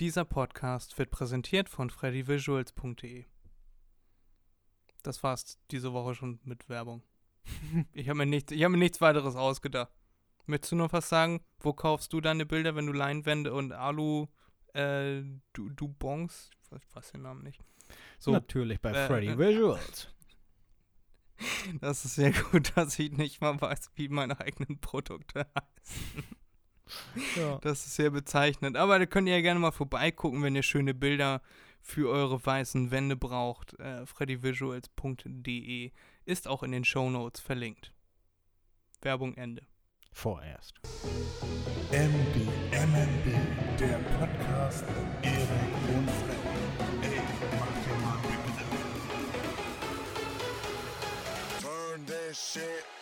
Dieser Podcast wird präsentiert von freddyvisuals.de. Das war's diese Woche schon mit Werbung. ich habe mir, nichts, hab mir nichts weiteres ausgedacht. Möchtest du noch was sagen? Wo kaufst du deine Bilder, wenn du Leinwände und Alu äh, du, du Bongs? Ich weiß den Namen nicht. So, Natürlich bei äh, Freddy äh, Visuals. Das ist sehr gut, dass ich nicht mal weiß, wie meine eigenen Produkte heißen. Ja. Das ist sehr bezeichnend. Aber da könnt ihr ja gerne mal vorbeigucken, wenn ihr schöne Bilder für eure weißen Wände braucht. Äh, freddyvisuals.de ist auch in den Show Notes verlinkt. Werbung Ende. Vorerst. MB, MMB, der Podcast Erik und Freddy. Ey, mach dir mal bitte. Turn this shit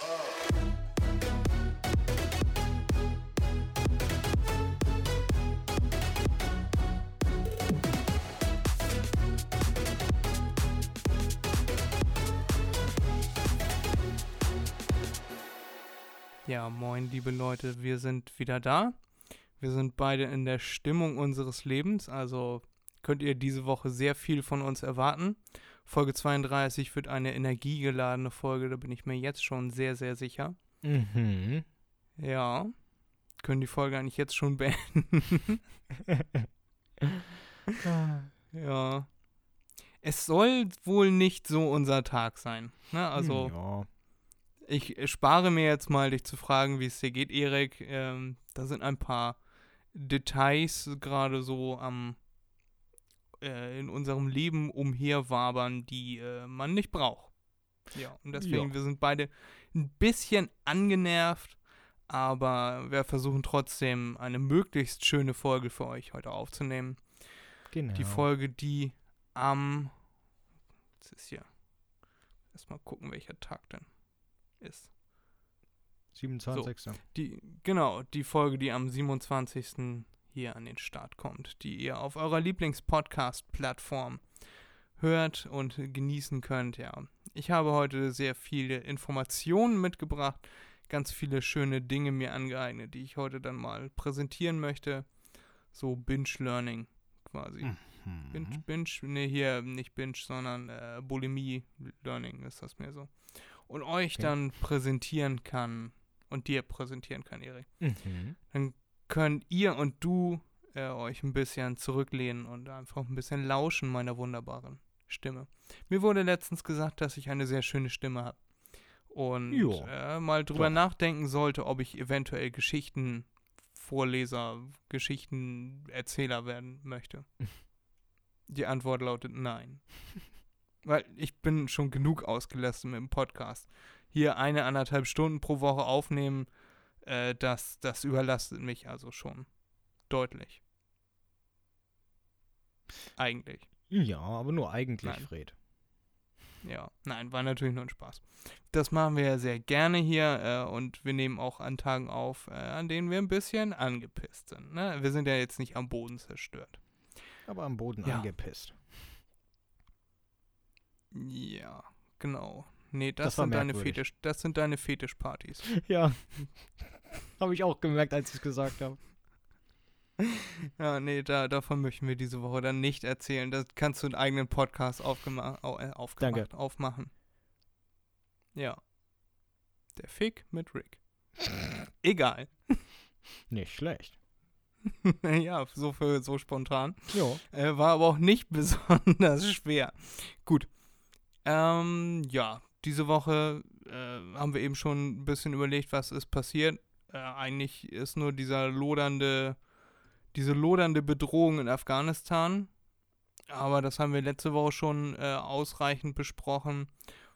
Ja, moin, liebe Leute, wir sind wieder da. Wir sind beide in der Stimmung unseres Lebens, also könnt ihr diese Woche sehr viel von uns erwarten. Folge 32 wird eine energiegeladene Folge, da bin ich mir jetzt schon sehr, sehr sicher. Mhm. Ja. Können die Folge eigentlich jetzt schon beenden? ja. Es soll wohl nicht so unser Tag sein. Ne? Also. Ja ich spare mir jetzt mal, dich zu fragen, wie es dir geht, Erik. Ähm, da sind ein paar Details gerade so am äh, in unserem Leben umherwabern, die äh, man nicht braucht. Ja, und deswegen, ja. wir sind beide ein bisschen angenervt, aber wir versuchen trotzdem eine möglichst schöne Folge für euch heute aufzunehmen. Genau. Die Folge, die am, jetzt ist hier, erstmal gucken, welcher Tag denn ist. 27. So, die, genau, die Folge, die am 27. hier an den Start kommt, die ihr auf eurer Lieblingspodcast-Plattform hört und genießen könnt, ja. Ich habe heute sehr viele Informationen mitgebracht, ganz viele schöne Dinge mir angeeignet, die ich heute dann mal präsentieren möchte. So Binge-Learning quasi. Mhm. Binge, Binge, ne, hier nicht Binge, sondern äh, Bulimie-Learning ist das mehr so und euch okay. dann präsentieren kann und dir präsentieren kann, Erik, mhm. dann könnt ihr und du äh, euch ein bisschen zurücklehnen und einfach ein bisschen lauschen meiner wunderbaren Stimme. Mir wurde letztens gesagt, dass ich eine sehr schöne Stimme habe. Und äh, mal drüber Doch. nachdenken sollte, ob ich eventuell Geschichtenvorleser, Geschichtenerzähler werden möchte. Die Antwort lautet nein. Weil ich bin schon genug ausgelastet mit dem Podcast. Hier eine, anderthalb Stunden pro Woche aufnehmen, äh, das, das überlastet mich also schon deutlich. Eigentlich. Ja, aber nur eigentlich, nein. Fred. Ja, nein, war natürlich nur ein Spaß. Das machen wir ja sehr gerne hier äh, und wir nehmen auch an Tagen auf, äh, an denen wir ein bisschen angepisst sind. Ne? Wir sind ja jetzt nicht am Boden zerstört. Aber am Boden ja. angepisst. Ja, genau. Nee, das, das sind deine Fetisch, das sind deine Fetischpartys. Ja. habe ich auch gemerkt, als ich es gesagt habe. Ja, nee, da, davon möchten wir diese Woche dann nicht erzählen. Das kannst du einen eigenen Podcast aufgemacht, äh, aufgemacht, Danke. aufmachen. Ja. Der Fick mit Rick. Egal. Nicht schlecht. ja, so für so spontan. Ja. Äh, war aber auch nicht besonders schwer. Gut. Ähm, ja, diese Woche äh, haben wir eben schon ein bisschen überlegt, was ist passiert. Äh, eigentlich ist nur dieser lodernde, diese lodernde Bedrohung in Afghanistan. Aber das haben wir letzte Woche schon äh, ausreichend besprochen.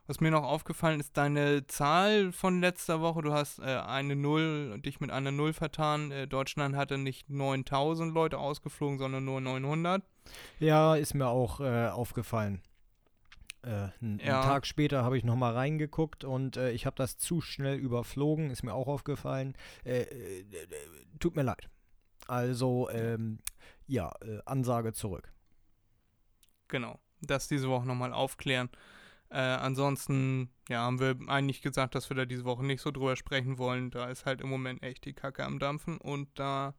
Was mir noch aufgefallen ist, deine Zahl von letzter Woche. Du hast äh, eine Null und dich mit einer Null vertan. Äh, Deutschland hatte nicht 9000 Leute ausgeflogen, sondern nur 900. Ja, ist mir auch äh, aufgefallen. Äh, einen, ja. Tag später habe ich nochmal reingeguckt und äh, ich habe das zu schnell überflogen, ist mir auch aufgefallen. Äh, äh tut mir leid. Also, ähm, ja, äh, Ansage zurück. Genau, das diese Woche nochmal aufklären. Äh, ansonsten, ja, haben wir eigentlich gesagt, dass wir da diese Woche nicht so drüber sprechen wollen. Da ist halt im Moment echt die Kacke am Dampfen und da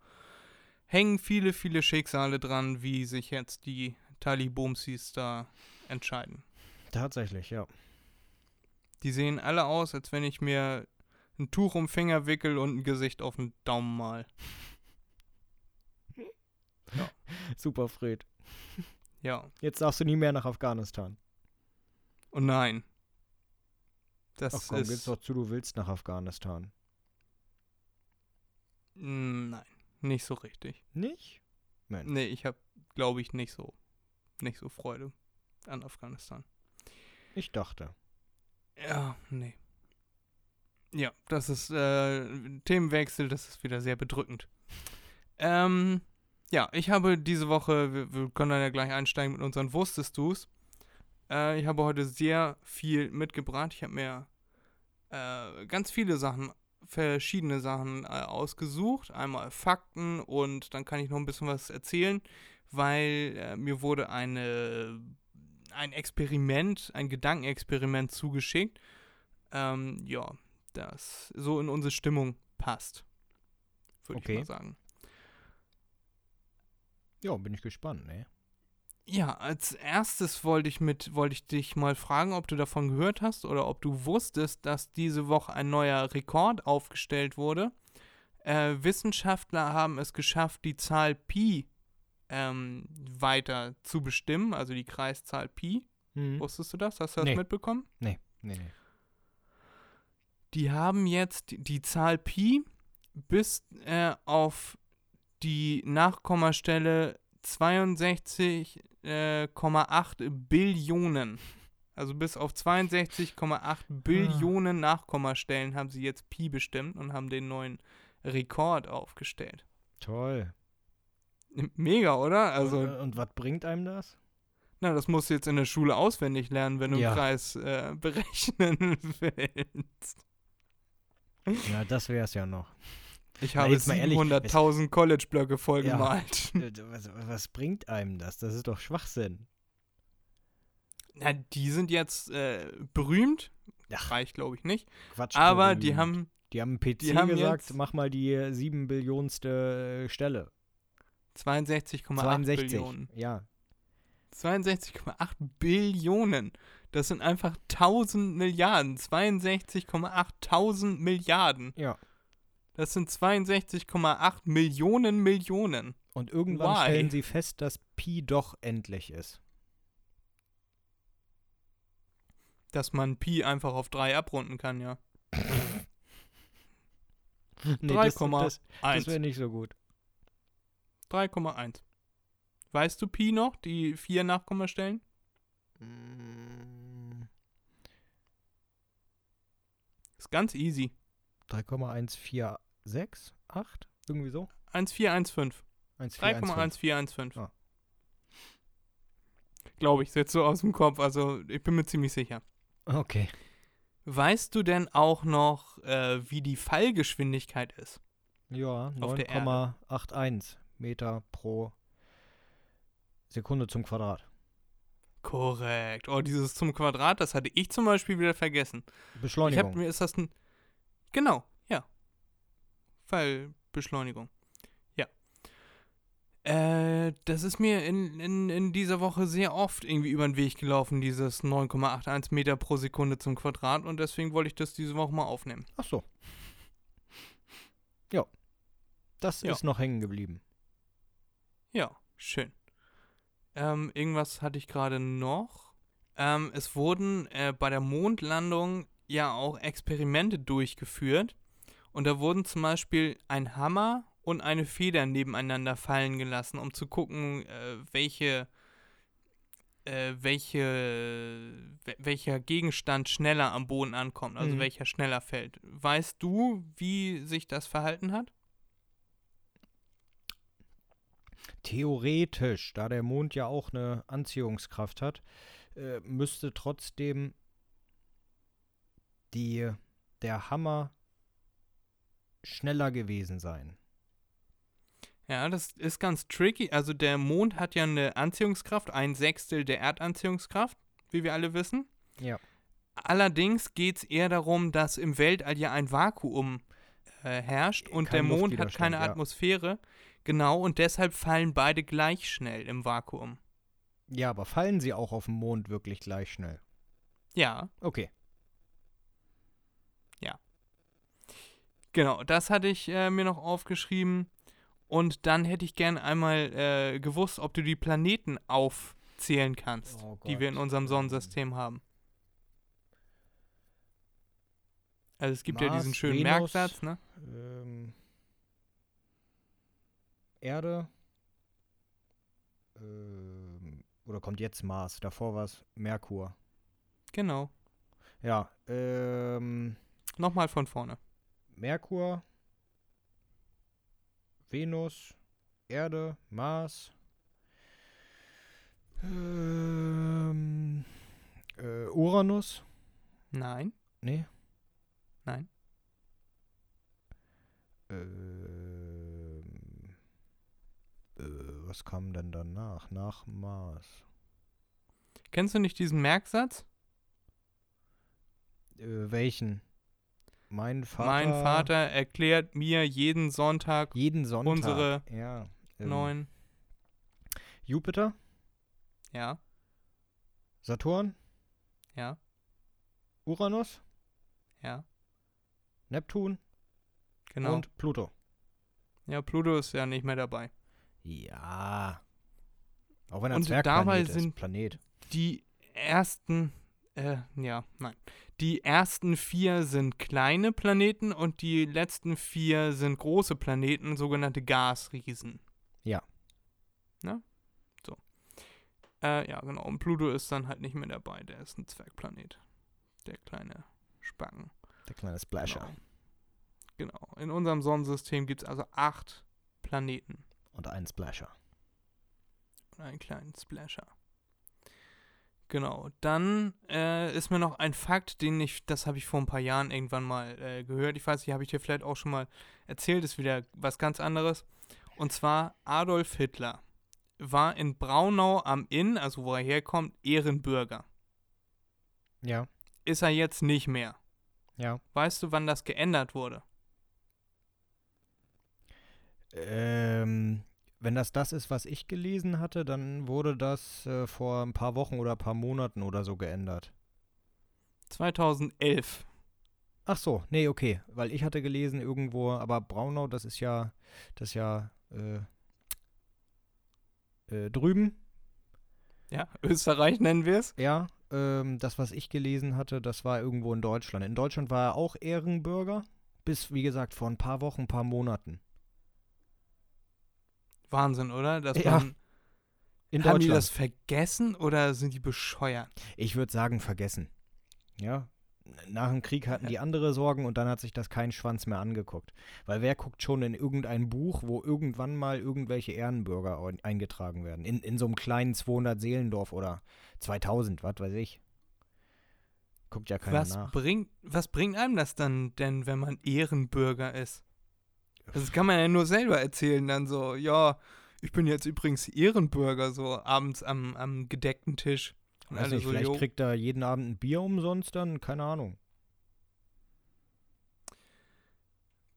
hängen viele, viele Schicksale dran, wie sich jetzt die Talibumsis da entscheiden. Tatsächlich, ja. Die sehen alle aus, als wenn ich mir ein Tuch um den Finger wickel und ein Gesicht auf den Daumen mal. Super, Fred. Ja. Jetzt darfst du nie mehr nach Afghanistan. Und nein. Das Ach komm, gib's ist. doch zu, du willst nach Afghanistan. Mm, Nein, nicht so richtig. Nicht? Mensch. Nee, ich habe, glaube ich, nicht so, nicht so Freude an Afghanistan. Ich dachte. Ja, nee. Ja, das ist äh, Themenwechsel, das ist wieder sehr bedrückend. Ähm, ja, ich habe diese Woche, wir, wir können dann ja gleich einsteigen mit unseren Wusstest du's. Äh, ich habe heute sehr viel mitgebracht. Ich habe mir äh, ganz viele Sachen, verschiedene Sachen äh, ausgesucht. Einmal Fakten und dann kann ich noch ein bisschen was erzählen, weil äh, mir wurde eine, ein Experiment, ein Gedankenexperiment zugeschickt. Ähm, ja, das so in unsere Stimmung passt. Würde Okay. ich mal sagen. Ja, bin ich gespannt, ne? Ja, als erstes wollte ich mit, wollte ich dich mal fragen, ob du davon gehört hast oder ob du wusstest, dass diese Woche ein neuer Rekord aufgestellt wurde. Äh, Wissenschaftler haben es geschafft, die Zahl Pi ähm, weiter zu bestimmen, also die Kreiszahl Pi. Hm. Wusstest du das? Hast du das Nee. mitbekommen? Nee, nee, nee. Die haben jetzt die Zahl Pi bis äh, auf die Nachkommastelle 62,8 Billionen. Also bis auf 62,8 Billionen Nachkommastellen haben sie jetzt Pi bestimmt und haben den neuen Rekord aufgestellt. Toll. Mega, oder? Also, und, und was bringt einem das? na, das musst du jetzt in der Schule auswendig lernen, wenn du Ja. einen Kreis äh, berechnen willst. Ja, das wär's ja noch. Ich habe jetzt mal ehrlich, 700.000 College-Blöcke Ja. vollgemalt. Äh, was, was bringt einem das? Das ist doch Schwachsinn. Na, die sind jetzt äh, berühmt. Ach. Reicht, glaube ich, nicht. Quatsch. Aber die berühmt. haben Die haben PC die haben gesagt, jetzt- mach mal die äh, sieben Billionste äh, Stelle. 62,8 62. Billionen. Ja. 62,8 Billionen. Das sind einfach 1000 Milliarden. 62,8 1000 Milliarden. Ja. Das sind 62,8 Millionen Millionen. Und irgendwann Why? stellen sie fest, dass Pi doch endlich ist. Dass man Pi einfach auf 3 abrunden kann, ja. Nee, das, 3,1. das, das wäre nicht so gut. 3,1. Weißt du Pi noch, die vier Nachkommastellen? Mm, Ist ganz easy. 3,146? 8? Irgendwie so? 1415. 1,415. 3,1415. Ah. Glaube ich, jetzt so aus dem Kopf. Also, ich bin mir ziemlich sicher. Okay. Weißt du denn auch noch, äh, wie die Fallgeschwindigkeit ist? Ja, Auf der Erde. 9,81 Meter pro Sekunde zum Quadrat. Korrekt. Oh, dieses zum Quadrat, das hatte ich zum Beispiel wieder vergessen. Ich Beschleunigung. hab mir ist das ein. Genau, ja. Fallbeschleunigung. Ja. Äh, das ist mir in, in, in dieser Woche sehr oft irgendwie über den Weg gelaufen, dieses 9,81 Meter pro Sekunde zum Quadrat und deswegen wollte ich das diese Woche mal aufnehmen. Ach so. Ja. Das Ja. ist noch hängen geblieben. Ja, schön. Ähm, irgendwas hatte ich gerade noch. Ähm, es wurden äh, bei der Mondlandung ja auch Experimente durchgeführt. Und da wurden zum Beispiel ein Hammer und eine Feder nebeneinander fallen gelassen, um zu gucken, äh, welche, äh, welche, wel- welcher Gegenstand schneller am Boden ankommt, also Mhm. welcher schneller fällt. Weißt du, wie sich das verhalten hat? Theoretisch, da der Mond ja auch eine Anziehungskraft hat, äh, müsste trotzdem die, der Hammer schneller gewesen sein. Ja, das ist ganz tricky. Also der Mond hat ja eine Anziehungskraft, ein Sechstel der Erdanziehungskraft, wie wir alle wissen. Ja. Allerdings geht es eher darum, dass im Weltall ja ein Vakuum äh, herrscht und Kein der Mond hat keine ja. Atmosphäre. Genau, und deshalb fallen beide gleich schnell im Vakuum. Ja, aber fallen sie auch auf dem Mond wirklich gleich schnell? Ja. Okay. Genau, das hatte ich äh, mir noch aufgeschrieben. Und dann hätte ich gern einmal äh, gewusst, ob du die Planeten aufzählen kannst, Oh die wir in unserem Sonnensystem haben. Also es gibt ja diesen Mars, schönen Venus. Merksatz, ne? Ähm, Erde. Ähm, oder kommt jetzt Mars? Davor war es Merkur. Genau. Ja, ähm, Nochmal von vorne. Merkur, Venus, Erde, Mars, ähm, äh, Uranus. Nein. Nee. Nein. Ähm, äh, was kam denn danach? Nach Mars. Kennst du nicht diesen Merksatz? Äh, welchen? Mein Vater. Mein Vater erklärt mir jeden Sonntag Jeden Sonntag. unsere ja, ähm, neun. Jupiter, Ja, Saturn, ja, Uranus, ja. Neptun Genau. und Pluto. ja, Pluto ist ja nicht mehr dabei. Ja. Auch wenn er ein Zwergplanet dabei ist. sind- Planet. Die ersten, äh, ja, nein. Die ersten vier sind kleine Planeten und die letzten vier sind große Planeten, sogenannte Gasriesen. Ja. Ne? So. Äh, ja, genau. Und Pluto ist dann halt nicht mehr dabei. Der ist ein Zwergplanet. Der kleine Spacken. Der kleine Splasher. Genau. genau. In unserem Sonnensystem gibt es also acht Planeten. Und ein Splasher. Und einen kleinen Splasher. Genau. Dann äh, ist mir noch ein Fakt, den ich, das habe ich vor ein paar Jahren irgendwann mal äh, gehört. Ich weiß nicht, habe ich dir vielleicht auch schon mal erzählt, ist wieder was ganz anderes. Und zwar Adolf Hitler war in Braunau am Inn, also wo er herkommt, Ehrenbürger. Ja. Ist er jetzt nicht mehr. Ja. Weißt du, wann das geändert wurde? Ähm, wenn das das ist, was ich gelesen hatte, dann wurde das äh, vor ein paar Wochen oder ein paar Monaten oder so geändert. 2011. Ach so, nee, okay. Weil ich hatte gelesen irgendwo, aber Braunau, das ist ja, das ist ja äh, äh, drüben. Ja, Österreich nennen wir es. Ja, ähm, das, was ich gelesen hatte, das war irgendwo in Deutschland. In Deutschland war er auch Ehrenbürger, bis, wie gesagt, vor ein paar Wochen, ein paar Monaten. Wahnsinn, oder? Dass Ja, man, In haben die das vergessen oder sind die bescheuert? Ich würde sagen, vergessen. Ja. Nach dem Krieg hatten die andere Sorgen und dann hat sich das kein Schwanz mehr angeguckt. Weil wer guckt schon in irgendein Buch, wo irgendwann mal irgendwelche Ehrenbürger ein- eingetragen werden? In, in so einem kleinen 200-Seelendorf oder 2000, was weiß ich. Guckt ja keiner Was nach. bringt, was bringt einem das dann denn, wenn man Ehrenbürger ist? Das kann man ja nur selber erzählen, dann so, ja, ich bin jetzt übrigens Ehrenbürger, so abends am, am gedeckten Tisch. Und alle nicht, so, vielleicht jo, kriegt er jeden Abend ein Bier umsonst dann, keine Ahnung.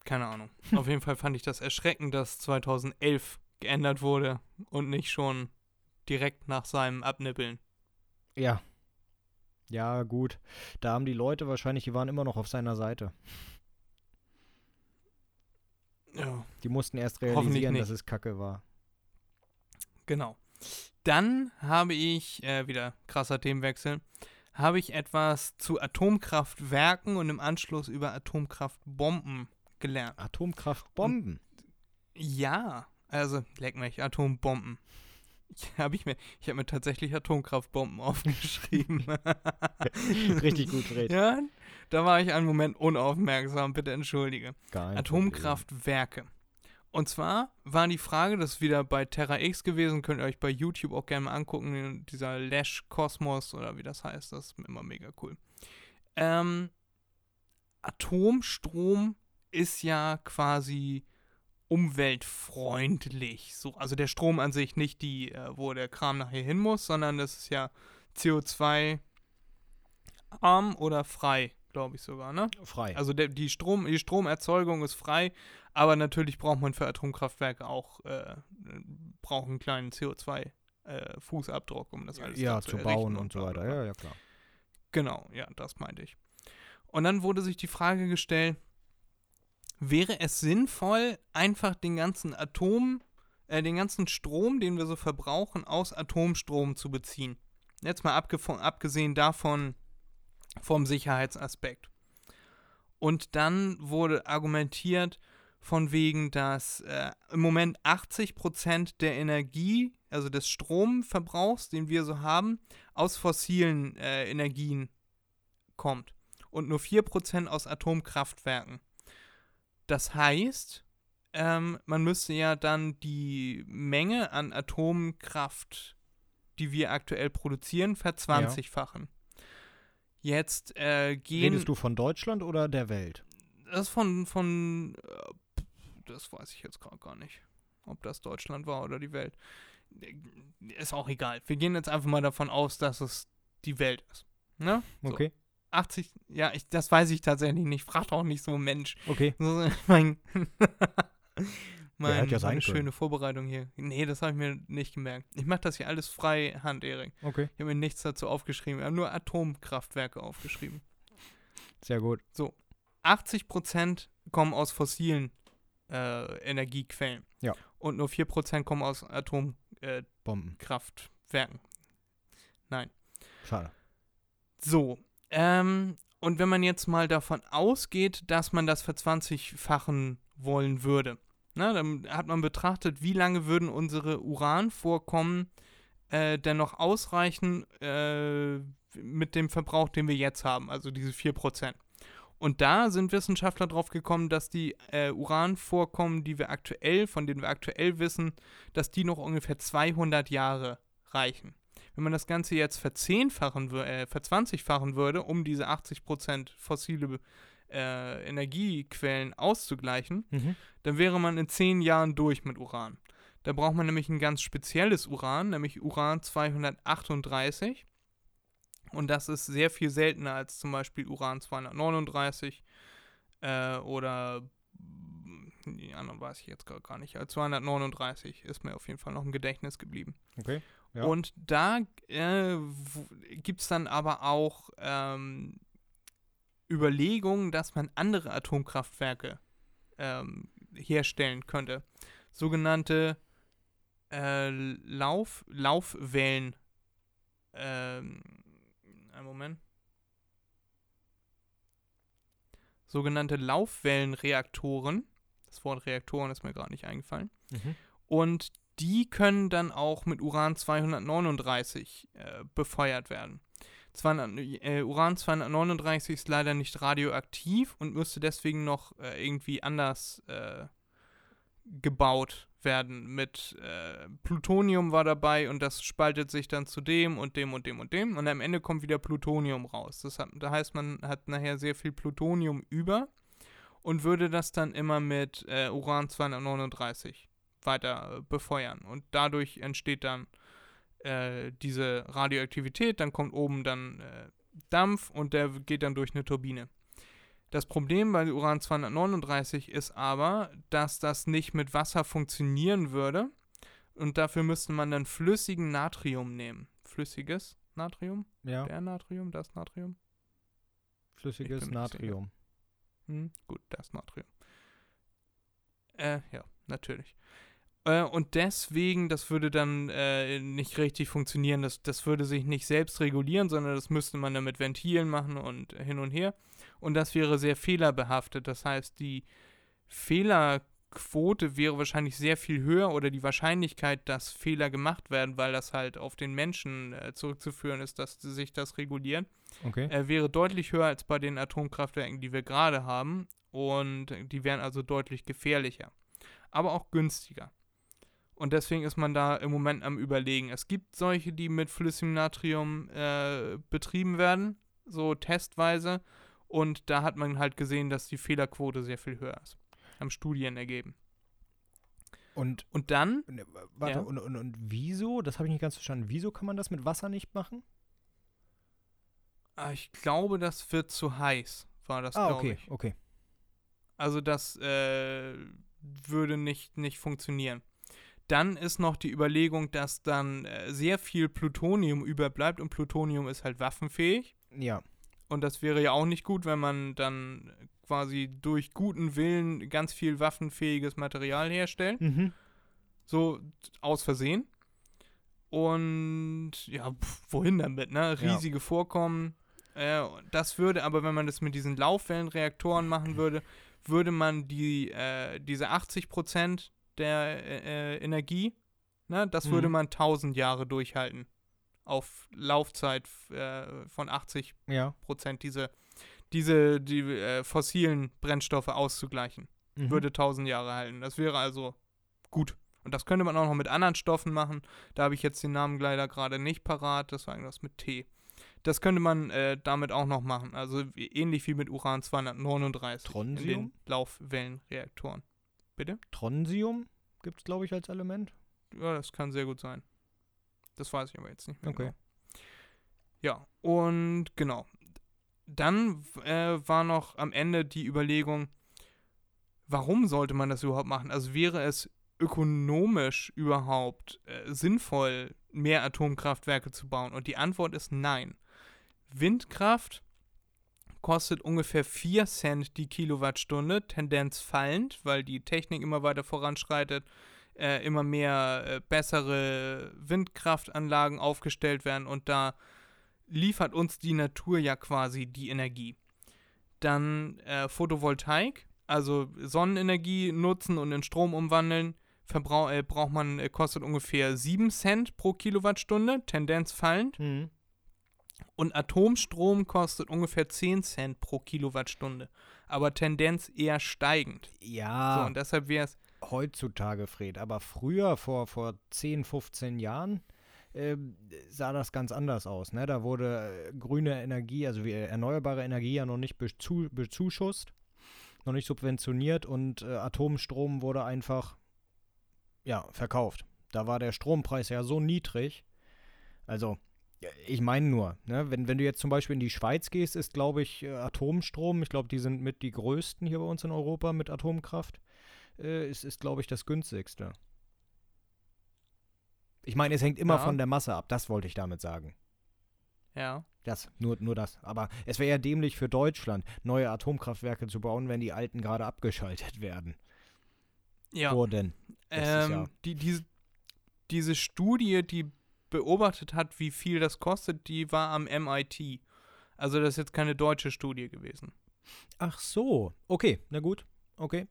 keine Ahnung. Auf jeden Fall fand ich das erschreckend, dass 2011 geändert wurde und nicht schon direkt nach seinem Abnippeln. Ja. Ja, gut. Da haben die Leute wahrscheinlich, die waren immer noch auf seiner Seite. Ja, Die mussten erst realisieren, dass es Kacke war. Genau. Dann habe ich, äh, wieder krasser Themenwechsel, habe ich etwas zu Atomkraftwerken und im Anschluss über Atomkraftbomben gelernt. Atomkraftbomben. Ja, also leck mich, Atombomben. Ich habe ich mir, ich habe mir tatsächlich Atomkraftbomben aufgeschrieben. Richtig gut, Fred. ja, da war ich einen Moment unaufmerksam, bitte entschuldige. Kein Atomkraftwerke. Und zwar war die Frage, das ist wieder bei Terra X gewesen, könnt ihr euch bei YouTube auch gerne mal angucken, dieser Lash Kosmos oder wie das heißt, das ist immer mega cool. Ähm, Atomstrom ist ja quasi umweltfreundlich. So, also der Strom an sich, nicht die, äh, wo der Kram nachher hin muss, sondern das ist ja CO2 arm oder frei glaube ich sogar, ne? Frei. Also der, die, Strom, die Stromerzeugung ist frei, aber natürlich braucht man für Atomkraftwerke auch äh, braucht einen kleinen CO2-Fußabdruck, äh, um das alles ja, zu bauen und, und so weiter. Ja, ja, klar. Genau, ja, das meinte ich. Und dann wurde sich die Frage gestellt, wäre es sinnvoll, einfach den ganzen Atom, äh, den ganzen Strom, den wir so verbrauchen, aus Atomstrom zu beziehen? Jetzt mal abgesehen davon vom Sicherheitsaspekt. Und dann wurde argumentiert von wegen, dass äh, im Moment 80% der Energie, also des Stromverbrauchs, den wir so haben, aus fossilen äh, Energien kommt und nur 4% aus Atomkraftwerken. Das heißt, ähm, man müsste ja dann die Menge an Atomkraft, die wir aktuell produzieren, verzwanzigfachen. Ja. Jetzt äh, gehen. Redest du von Deutschland oder der Welt? Das von, von äh, das weiß ich jetzt gerade gar nicht, ob das Deutschland war oder die Welt. Ist auch egal. Wir gehen jetzt einfach mal davon aus, dass es die Welt ist. Ne? So. Okay. 80, ja, ich, das weiß ich tatsächlich nicht. Fragt auch nicht so ein Mensch. Okay. Mein, mein, ja meine schöne Vorbereitung hier. Nee, das habe ich mir nicht gemerkt. Ich mache das hier alles frei Hand, Erik. Okay. Ich habe mir nichts dazu aufgeschrieben. Ich habe nur Atomkraftwerke aufgeschrieben. Sehr gut. So, 80 Prozent kommen aus fossilen äh, Energiequellen. Ja. Und nur 4 Prozent kommen aus Atomkraftwerken. Äh, Nein. Schade. So, ähm, und wenn man jetzt mal davon ausgeht, dass man das verzwanzigfachen wollen würde, na, dann hat man betrachtet, wie lange würden unsere Uranvorkommen äh, denn noch ausreichen äh, mit dem Verbrauch, den wir jetzt haben, also diese 4%. Und da sind Wissenschaftler drauf gekommen, dass die äh, Uranvorkommen, die wir aktuell, von denen wir aktuell wissen, dass die noch ungefähr 200 Jahre reichen. Wenn man das Ganze jetzt verzehnfachen, äh, verzwanzigfachen würde, um diese 80% fossile äh, Energiequellen auszugleichen, mhm. dann wäre man in 10 Jahren durch mit Uran. Da braucht man nämlich ein ganz spezielles Uran, nämlich Uran 238. Und das ist sehr viel seltener als zum Beispiel Uran 239 äh, oder die anderen weiß ich jetzt gar nicht. 239 ist mir auf jeden Fall noch im Gedächtnis geblieben. Okay. Ja. Und da äh, gibt es dann aber auch ähm, Überlegungen, dass man andere Atomkraftwerke ähm, herstellen könnte. Sogenannte äh, Lauf, Laufwellen. Ähm, einen Moment. Sogenannte Laufwellenreaktoren. Das Wort Reaktoren ist mir gerade nicht eingefallen. Mhm. Und die können dann auch mit Uran 239 äh, befeuert werden. 200, äh, Uran 239 ist leider nicht radioaktiv und müsste deswegen noch äh, irgendwie anders äh, gebaut werden. Mit äh, Plutonium war dabei und das spaltet sich dann zu dem und dem und dem und dem und am Ende kommt wieder Plutonium raus. Das, hat, das heißt, man hat nachher sehr viel Plutonium über und würde das dann immer mit äh, Uran 239 weiter äh, befeuern. Und dadurch entsteht dann äh, diese Radioaktivität, dann kommt oben dann äh, Dampf und der geht dann durch eine Turbine. Das Problem bei Uran 239 ist aber, dass das nicht mit Wasser funktionieren würde und dafür müsste man dann flüssigen Natrium nehmen. Flüssiges Natrium? Ja. Der Natrium, das Natrium? Flüssiges Natrium. Hm, gut, das Natrium. Äh, ja, natürlich. Äh, und deswegen, das würde dann äh, nicht richtig funktionieren. Das, das würde sich nicht selbst regulieren, sondern das müsste man dann mit Ventilen machen und hin und her. Und das wäre sehr fehlerbehaftet. Das heißt, die Fehlerquote wäre wahrscheinlich sehr viel höher oder die Wahrscheinlichkeit, dass Fehler gemacht werden, weil das halt auf den Menschen äh, zurückzuführen ist, dass sich das reguliert, okay. äh, wäre deutlich höher als bei den Atomkraftwerken, die wir gerade haben. Und die wären also deutlich gefährlicher. Aber auch günstiger. Und deswegen ist man da im Moment am Überlegen. Es gibt solche, die mit flüssigem Natrium äh, betrieben werden, so testweise. Und da hat man halt gesehen, dass die Fehlerquote sehr viel höher ist. Haben Studien ergeben. Und, und dann. Ne, warte, ja. und, und, und wieso? Das habe ich nicht ganz verstanden. Wieso kann man das mit Wasser nicht machen? Ah, Ich glaube, das wird zu heiß, war das, Ah, okay, ich. okay. Also das äh, würde nicht, nicht funktionieren. Dann ist noch die Überlegung, dass dann äh, sehr viel Plutonium überbleibt und Plutonium ist halt waffenfähig. Ja. Und das wäre ja auch nicht gut, wenn man dann quasi durch guten Willen ganz viel waffenfähiges Material herstellt. Mhm. So aus Versehen. Und ja, pf, wohin damit, ne? Ja. Riesige Vorkommen. Äh, das würde aber, wenn man das mit diesen Laufwellenreaktoren machen würde, würde man die, äh, diese 80% der äh, Energie, ne, das würde Mhm. man 1000 Jahre durchhalten. Auf Laufzeit äh, von 80 Ja. Prozent diese, diese die, äh, fossilen Brennstoffe auszugleichen. Mhm. Würde 1000 Jahre halten. Das wäre also gut. Und das könnte man auch noch mit anderen Stoffen machen. Da habe ich jetzt den Namen leider gerade nicht parat. Das war irgendwas mit T. Das könnte man äh, damit auch noch machen. Also ähnlich wie mit Uran 239 in Strontium? den Laufwellenreaktoren. Bitte? Tronsium gibt es, glaube ich, als Element. Ja, das kann sehr gut sein. Das weiß ich aber jetzt nicht mehr. Okay. Genau. Ja, und genau. Dann äh, war noch am Ende die Überlegung, warum sollte man das überhaupt machen? Also wäre es ökonomisch überhaupt äh, sinnvoll, mehr Atomkraftwerke zu bauen? Und die Antwort ist nein. Windkraft kostet ungefähr 4 Cent die Kilowattstunde, Tendenz fallend, weil die Technik immer weiter voranschreitet, äh, immer mehr äh, bessere Windkraftanlagen aufgestellt werden und da liefert uns die Natur ja quasi die Energie. Dann äh, Photovoltaik, also Sonnenenergie nutzen und in Strom umwandeln, verbrauch, äh, man, äh, kostet ungefähr 7 Cent pro Kilowattstunde, Tendenz fallend. Mhm. Und Atomstrom kostet ungefähr 10 Cent pro Kilowattstunde. Aber Tendenz eher steigend. Ja, So, und deshalb wäre es. heutzutage, Fred. Aber früher, vor, vor 10, 15 Jahren, ähm, sah das ganz anders aus. Ne? Da wurde äh, grüne Energie, also wie, äh, erneuerbare Energie ja noch nicht bezu bezuschusst, noch nicht subventioniert und äh, Atomstrom wurde einfach ja, verkauft. Da war der Strompreis ja so niedrig. Also, ich meine nur, ne? wenn, wenn du jetzt zum Beispiel in die Schweiz gehst, ist, glaube ich, äh, Atomstrom, ich glaube, die sind mit die größten hier bei uns in Europa mit Atomkraft äh, ist, ist glaube ich, das günstigste. Ich meine, es hängt immer Ja. von der Masse ab, das wollte ich damit sagen. Ja. Das, nur, nur das. Aber es wäre ja dämlich für Deutschland, neue Atomkraftwerke zu bauen, wenn die alten gerade abgeschaltet werden. Ja. Wurden. Ähm, Jahr. die, diese, diese Studie, die beobachtet hat, wie viel das kostet, die war am MIT. Also das ist jetzt keine deutsche Studie gewesen. Ach so. Okay, na gut. Okay.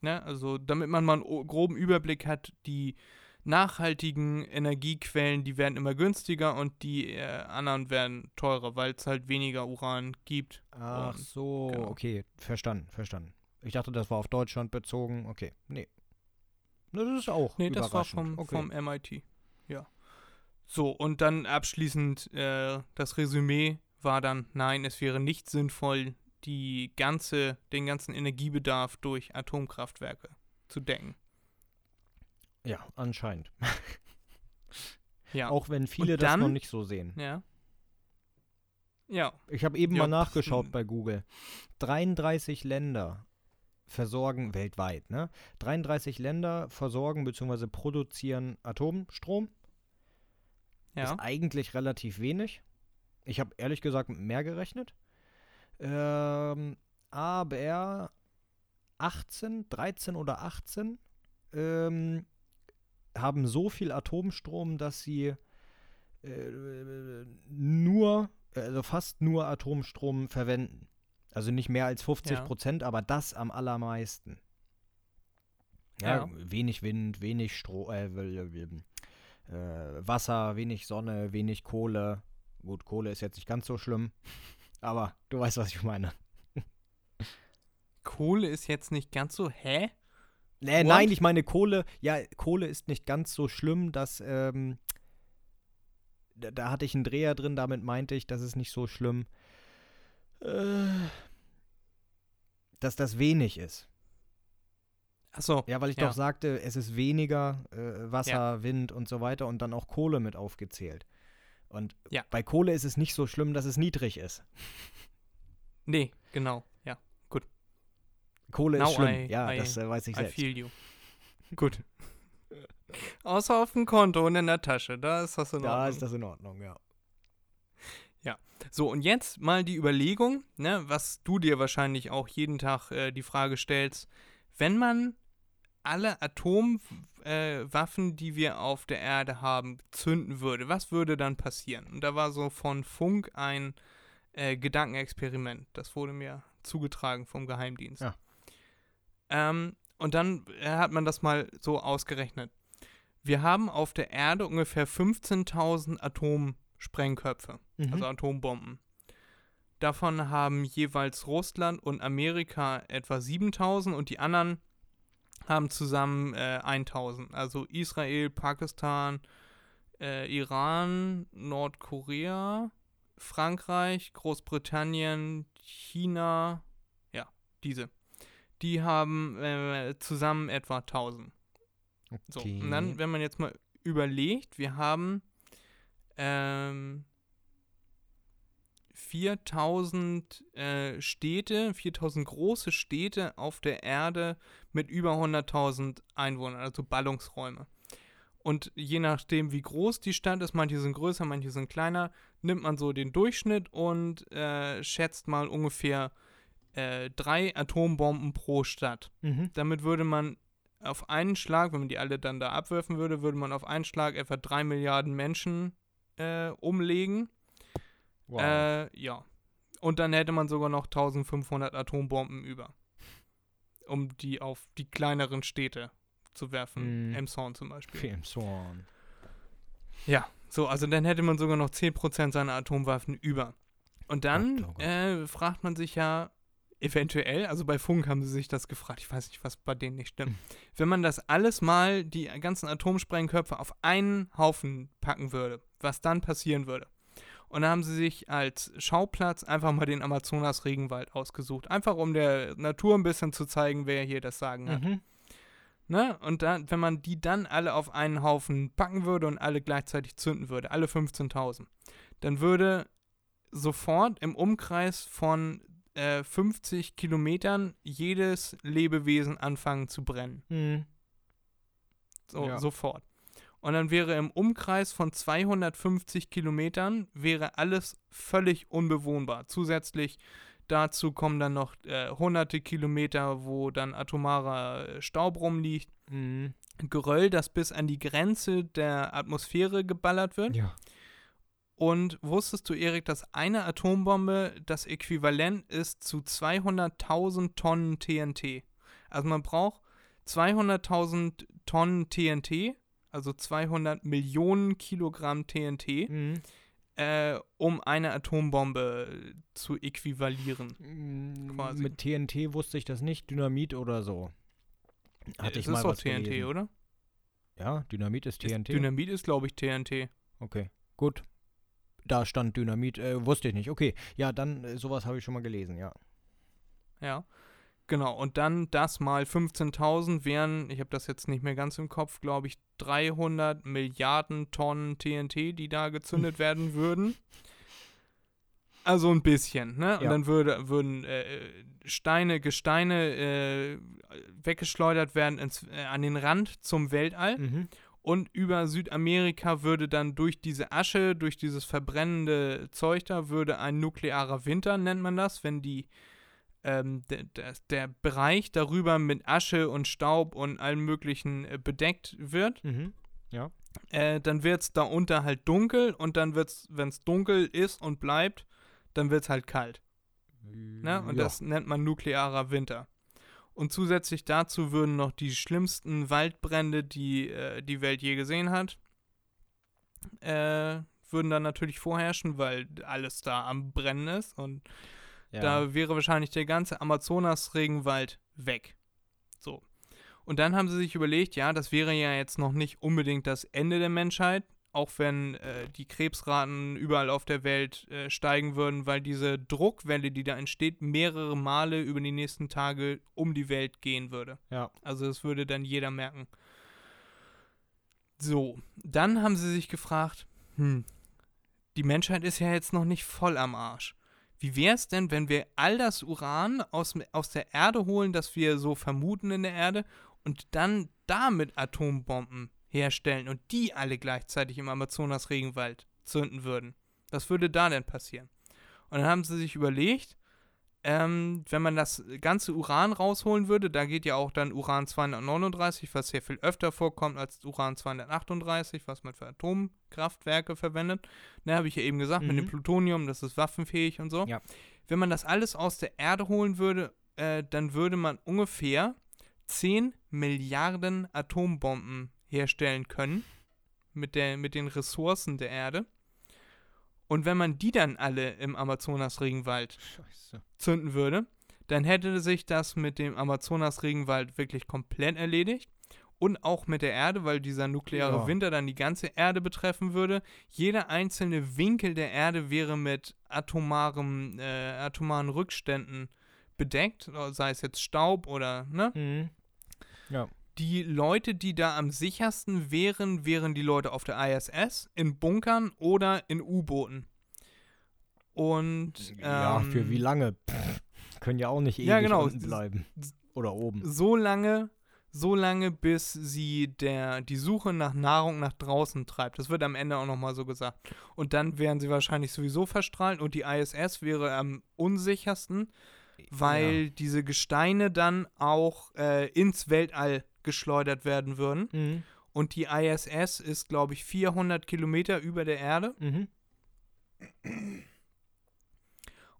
Ne? Also damit man mal einen groben Überblick hat, die nachhaltigen Energiequellen, die werden immer günstiger und die äh, anderen werden teurer, weil es halt weniger Uran gibt. Ach Und- so. genau. Okay, verstanden, verstanden. Ich dachte, das war auf Deutschland bezogen. Okay, nee. Das ist auch Nee, das war vom, okay. vom MIT. Ja. So, und dann abschließend äh, das Resümee war dann, nein, es wäre nicht sinnvoll, die ganze, den ganzen Energiebedarf durch Atomkraftwerke zu decken. Ja, anscheinend. Ja. Auch wenn viele Und das noch dann- nicht so sehen. Ja. Ja. Ich habe eben Ja, mal nachgeschaut pf, bei Google. 33 Länder versorgen weltweit, ne? 33 Länder versorgen bzw. produzieren Atomstrom. Ja. Ist eigentlich relativ wenig. Ich habe ehrlich gesagt mit mehr gerechnet. Ähm, aber 18, 13 oder 18 ähm, haben so viel Atomstrom, dass sie äh, nur, also fast nur Atomstrom verwenden. Also nicht mehr als 50 Ja. Prozent, aber das am allermeisten. Ja, Ja. wenig Wind, wenig Stro äh, äh, äh, Wasser, wenig Sonne, wenig Kohle. Gut, Kohle ist jetzt nicht ganz so schlimm, aber du weißt, was ich meine. Kohle ist jetzt nicht ganz so, hä? What? nein, ich meine Kohle. Ja, Kohle ist nicht ganz so schlimm, dass ähm, da, da hatte ich einen Dreher drin, damit meinte ich, das ist nicht so schlimm, äh, dass das wenig ist. Achso. Ja, weil ich Ja. doch sagte, es ist weniger äh, Wasser, Wind und so weiter und dann auch Kohle mit aufgezählt. Und Ja. bei Kohle ist es nicht so schlimm, dass es niedrig ist. Nee, genau, ja. Kohle Now ist schlimm. I- ja, I- das äh, weiß ich I selbst. feel you. Gut. Außer auf dem Konto und in der Tasche, da ist das in Da Ordnung. ist das in Ordnung, ja. So, und jetzt mal die Überlegung, ne, was du dir wahrscheinlich auch jeden Tag äh, die Frage stellst, wenn man alle Atomwaffen, äh, die wir auf der Erde haben, zünden würde, was würde dann passieren? Und da war so von Funk ein äh, Gedankenexperiment, das wurde mir zugetragen vom Geheimdienst. Ja. Ähm, und dann äh, hat man das mal so ausgerechnet. Wir haben auf der Erde ungefähr 15.000 Atomsprengköpfe Mhm. also Atombomben. Davon haben jeweils Russland und Amerika etwa 7000 und die anderen haben zusammen äh, 1000. Also Israel, Pakistan, äh, Iran, Nordkorea, Frankreich, Großbritannien, China, ja, diese. Die haben äh, zusammen etwa 1000. So, Okay. und dann, wenn man jetzt mal überlegt, wir haben ähm, 4000 äh, Städte, 4000 große Städte auf der Erde mit über 100.000 Einwohnern, also Ballungsräume. Und je nachdem, wie groß die Stadt ist, manche sind größer, manche sind kleiner, nimmt man so den Durchschnitt und äh, schätzt mal ungefähr äh, drei Atombomben pro Stadt. Mhm. Damit würde man auf einen Schlag, wenn man die alle dann da abwerfen würde, würde man auf einen Schlag etwa drei Milliarden Menschen äh, umlegen. Wow. Äh, ja. Und dann hätte man sogar noch 1500 Atombomben über. Um die auf die kleineren Städte zu werfen. Mhm. Emshorn zum Beispiel. Swan. Ja, so, also dann hätte man sogar noch 10% seiner Atomwaffen über. Und dann oh Gott. äh, fragt man sich ja, eventuell, also bei Funk haben sie sich das gefragt, ich weiß nicht, was bei denen nicht stimmt. Wenn man das alles mal, die ganzen Atomsprengköpfe auf einen Haufen packen würde, was dann passieren würde. Und da haben sie sich als Schauplatz einfach mal den Amazonas-Regenwald ausgesucht. Einfach um der Natur ein bisschen zu zeigen, wer hier das Sagen hat. Mhm. Ne? Und dann, wenn man die dann alle auf einen Haufen packen würde und alle gleichzeitig zünden würde, alle 15.000, dann würde sofort im Umkreis von äh, 50 Kilometern jedes Lebewesen anfangen zu brennen. Mhm. So, Ja. sofort. Und dann wäre im Umkreis von 250 Kilometern wäre alles völlig unbewohnbar. Zusätzlich dazu kommen dann noch äh, hunderte Kilometer, wo dann atomarer äh, Staub rumliegt. Mhm. Geröll, das bis an die Grenze der Atmosphäre geballert wird. Ja. Und wusstest du, Erik, dass eine Atombombe das Äquivalent ist zu 200.000 Tonnen TNT? Also man braucht 200.000 Tonnen TNT, also 200 Millionen Kilogramm TNT, Mhm. äh, um eine Atombombe zu äquivalieren. Quasi. Mit TNT wusste ich das nicht, Dynamit oder so. Hatte ich das mal ist doch was TNT, gelesen. oder? Ja, Dynamit ist TNT. Ist, Dynamit ist, glaube ich, TNT. okay, gut. Da stand Dynamit, äh, wusste ich nicht. Okay, ja, dann äh, sowas habe ich schon mal gelesen, ja. Ja, genau. Und dann das mal 15.000 wären, ich habe das jetzt nicht mehr ganz im Kopf, glaube ich, 300 Milliarden Tonnen TNT, die da gezündet werden würden. Also ein bisschen, ne? Und Ja. dann würde, würden äh, Steine, Gesteine äh, weggeschleudert werden ins, äh, an den Rand zum Weltall. Mhm. Und über Südamerika würde dann durch diese Asche, durch dieses verbrennende Zeug da, würde ein nuklearer Winter, nennt man das, wenn die, ähm, der, der, der Bereich darüber mit Asche und Staub und allem möglichen äh, bedeckt wird, Mhm. äh, dann wird es da unter halt dunkel und dann wird es, wenn es dunkel ist und bleibt, dann wird es halt kalt. Ne? Und ja. das nennt man nuklearer Winter. Und zusätzlich dazu würden noch die schlimmsten Waldbrände, die äh, die Welt je gesehen hat, äh, würden dann natürlich vorherrschen, weil alles da am Brennen ist. Und ja. da wäre wahrscheinlich der ganze Amazonas-Regenwald weg. So. Und dann haben sie sich überlegt, ja, das wäre ja jetzt noch nicht unbedingt das Ende der Menschheit, auch wenn äh, die Krebsraten überall auf der Welt äh, steigen würden, weil diese Druckwelle, die da entsteht, mehrere Male über die nächsten Tage um die Welt gehen würde. ja. Also das würde dann jeder merken. So, dann haben sie sich gefragt, hm, die Menschheit ist ja jetzt noch nicht voll am Arsch. Wie wäre es denn, wenn wir all das Uran aus, aus der Erde holen, das wir so vermuten in der Erde, und dann damit Atombomben herstellen und die alle gleichzeitig im Amazonas-Regenwald zünden würden? Was würde da denn passieren? Und dann haben sie sich überlegt, ähm, wenn man das ganze Uran rausholen würde, da geht ja auch dann Uran 239, was sehr viel öfter vorkommt als Uran 238, was man für Atomkraftwerke verwendet. Da habe ich ja eben gesagt, mhm. mit dem mhm. Plutonium, das ist waffenfähig und so. Ja. Wenn man das alles aus der Erde holen würde, äh, dann würde man ungefähr 10 Milliarden Atombomben herstellen können mit, der, mit den Ressourcen der Erde. Und wenn man die dann alle im Amazonas-Regenwald zünden würde, dann hätte sich das mit dem Amazonas-Regenwald wirklich komplett erledigt. Und auch mit der Erde, weil dieser nukleare ja. Winter dann die ganze Erde betreffen würde. Jeder einzelne Winkel der Erde wäre mit atomarem, äh, atomaren Rückständen bedeckt, sei es jetzt Staub oder, ne? Mhm. Ja. Die Leute, die da am sichersten wären, wären die Leute auf der ISS, in Bunkern oder in U-Booten. Und ja, ähm, für wie lange? Pff, können ja auch nicht ewig ja, genau. bleiben oder oben. So lange, so lange, bis sie der die Suche nach Nahrung nach draußen treibt. Das wird am Ende auch nochmal so gesagt. Und dann wären sie wahrscheinlich sowieso verstrahlt und die ISS wäre am unsichersten, weil ja. diese Gesteine dann auch äh, ins Weltall geschleudert werden würden. Mhm. Und die ISS ist, glaube ich, 400 Kilometer über der Erde. Mhm.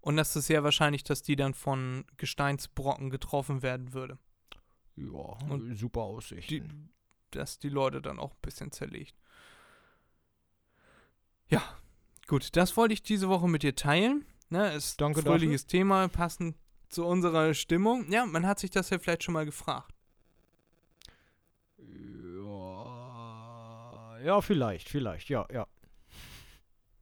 Und das ist sehr wahrscheinlich, dass die dann von Gesteinsbrocken getroffen werden würde. Ja, Und super Aussicht. Die, dass die Leute dann auch ein bisschen zerlegt. Ja, gut, das wollte ich diese Woche mit dir teilen. Ne, ist Danke ein fröhliches dafür. Thema, passend zu unserer Stimmung. Ja, man hat sich das ja vielleicht schon mal gefragt. Ja, vielleicht, vielleicht, ja, ja.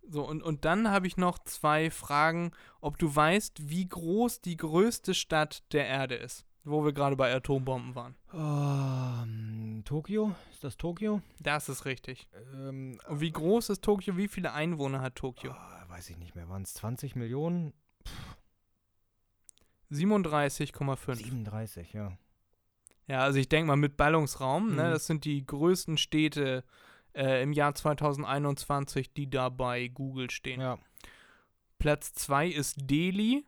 So, und, und dann habe ich noch zwei Fragen, ob du weißt, wie groß die größte Stadt der Erde ist, wo wir gerade bei Atombomben waren. Um, Tokio? Ist das Tokio? Das ist richtig. Ähm, und wie groß ist Tokio? Wie viele Einwohner hat Tokio? Oh, weiß ich nicht mehr. Waren es 20 Millionen? 37,5. 37, ja. Ja, also ich denke mal mit Ballungsraum, ne, mhm. ne, das sind die größten Städte äh, im Jahr 2021, die da bei Google stehen. Ja. Platz 2 ist Delhi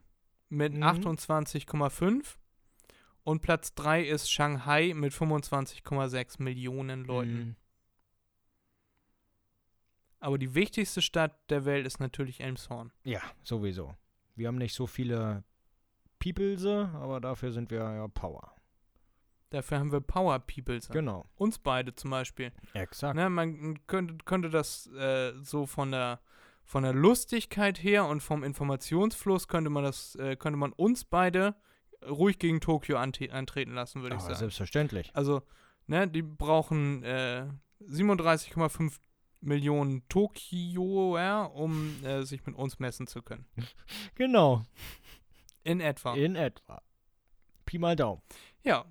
mit mhm. 28,5 und Platz 3 ist Shanghai mit 25,6 Millionen Leuten. Mhm. Aber die wichtigste Stadt der Welt ist natürlich Elmshorn. Ja, sowieso. Wir haben nicht so viele Peoplese, aber dafür sind wir ja Power. Dafür haben wir Power People. Genau. Uns beide zum Beispiel. Exakt. Ne, man könnte, könnte das äh, so von der von der Lustigkeit her und vom Informationsfluss könnte man das, äh, könnte man uns beide ruhig gegen Tokio antreten lassen, würde ich sagen. Selbstverständlich. Also, ne, die brauchen äh, 37,5 Millionen Tokioer, um äh, sich mit uns messen zu können. Genau. In etwa. In etwa. Pi mal Daumen. Ja,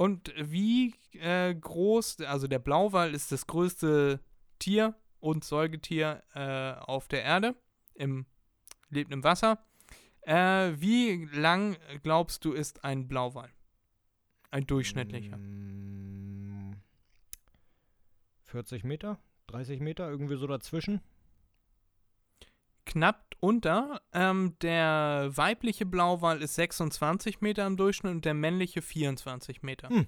und wie äh, groß, also der Blauwal ist das größte Tier und Säugetier äh, auf der Erde, im, lebt im Wasser. Äh, wie lang glaubst du ist ein Blauwal? Ein durchschnittlicher. 40 Meter? 30 Meter? Irgendwie so dazwischen? Knapp unter. Ähm, der weibliche Blauwal ist 26 Meter im Durchschnitt und der männliche 24 Meter. Hm.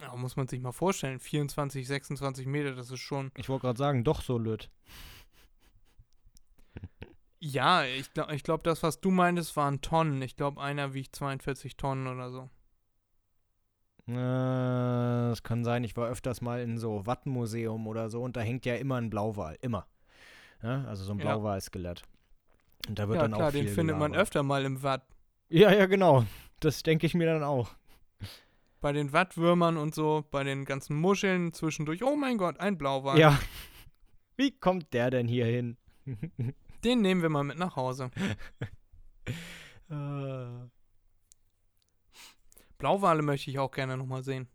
Ja, muss man sich mal vorstellen. 24, 26 Meter, das ist schon. Ich wollte gerade sagen, doch so lütt. Ja, ich glaube, ich glaub, das, was du meintest, waren Tonnen. Ich glaube, einer wiegt 42 Tonnen oder so. Äh, das kann sein. Ich war öfters mal in so Wattmuseum oder so und da hängt ja immer ein Blauwal. Immer. Ja, also so ein Blauwal-Skelett. Und da wird ja, dann klar, auch viel den findet gelabert. man öfter mal im Watt. Ja, ja, genau. Das denke ich mir dann auch. Bei den Wattwürmern und so, bei den ganzen Muscheln zwischendurch. Oh mein Gott, ein Blauwal. Ja. Wie kommt der denn hier hin? Den nehmen wir mal mit nach Hause. uh. Blauwale möchte ich auch gerne nochmal sehen.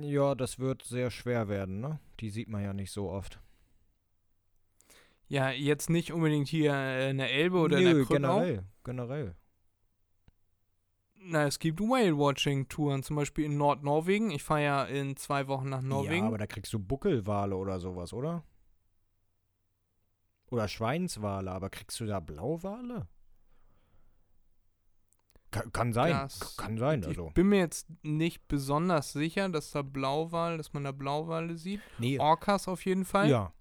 Ja, das wird sehr schwer werden, ne? Die sieht man ja nicht so oft. Ja, jetzt nicht unbedingt hier in der Elbe oder in der Nö, Krückau. generell, generell. Na, es gibt Whale-Watching-Touren, zum Beispiel in Nordnorwegen. Ich fahre ja in zwei Wochen nach Norwegen. Ja, aber da kriegst du Buckelwale oder sowas, oder? Oder Schweinswale, aber kriegst du da Blauwale? Kann, kann sein, Das- kann sein, also. Ich bin mir jetzt nicht besonders sicher, dass da Blauwal, dass man da Blauwale sieht. Nee, Orcas auf jeden Fall. Ja.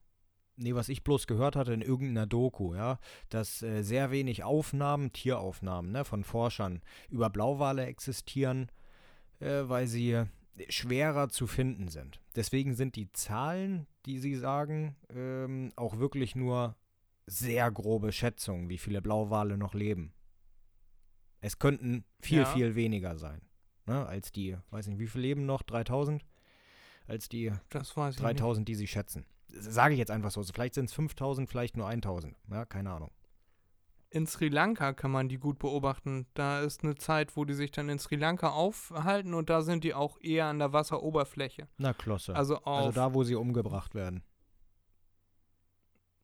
Nee, was ich bloß gehört hatte in irgendeiner Doku, ja, dass äh, sehr wenig Aufnahmen, Tieraufnahmen, ne, von Forschern über Blauwale existieren, äh, weil sie schwerer zu finden sind. Deswegen sind die Zahlen, die sie sagen, ähm, auch wirklich nur sehr grobe Schätzungen, wie viele Blauwale noch leben. Es könnten viel, Ja. viel weniger sein, ne, als die, weiß nicht, wie viele leben noch? 3000? Als die Das weiß ich 3000, die sie schätzen. Sage ich jetzt einfach so. Vielleicht sind es 5000, vielleicht nur 1000. Ja, keine Ahnung. In Sri Lanka kann man die gut beobachten. Da ist eine Zeit, wo die sich dann in Sri Lanka aufhalten und da sind die auch eher an der Wasseroberfläche. Na, Klosse. Also. Also da, wo sie umgebracht werden.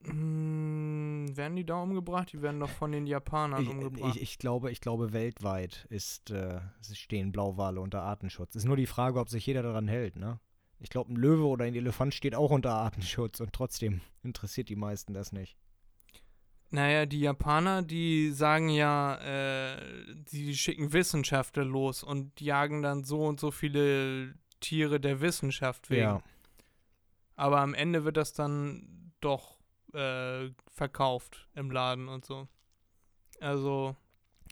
Hm, werden die da umgebracht? Die werden doch von den Japanern Ich, umgebracht. ich, ich, glaube, ich glaube, weltweit ist, äh, stehen Blauwale unter Artenschutz. Ist nur die Frage, ob sich jeder daran hält, ne? Ich glaube, ein Löwe oder ein Elefant steht auch unter Artenschutz und trotzdem interessiert die meisten das nicht. Naja, die Japaner, die sagen ja, äh, die schicken Wissenschaftler los und jagen dann so und so viele Tiere der Wissenschaft wegen. Ja. Aber am Ende wird das dann doch äh, verkauft im Laden und so. Also,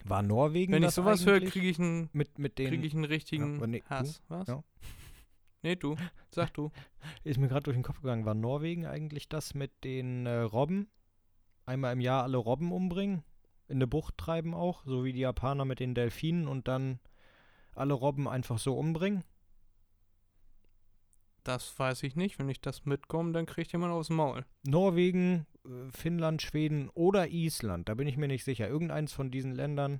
War Norwegen wenn ich sowas höre, kriege ich einen mit, mit den krieg ich einen richtigen Ja, nee, du? Hass. Was? Ja. Nee, du. Sag du. Ist mir gerade durch den Kopf gegangen, war Norwegen eigentlich das mit den äh, Robben? Einmal im Jahr alle Robben umbringen? In eine Bucht treiben auch, so wie die Japaner mit den Delfinen und dann alle Robben einfach so umbringen? Das weiß ich nicht. Wenn ich das mitkomme, dann kriegt jemand aufs Maul. Norwegen, äh, Finnland, Schweden oder Island, da bin ich mir nicht sicher. Irgendeins von diesen Ländern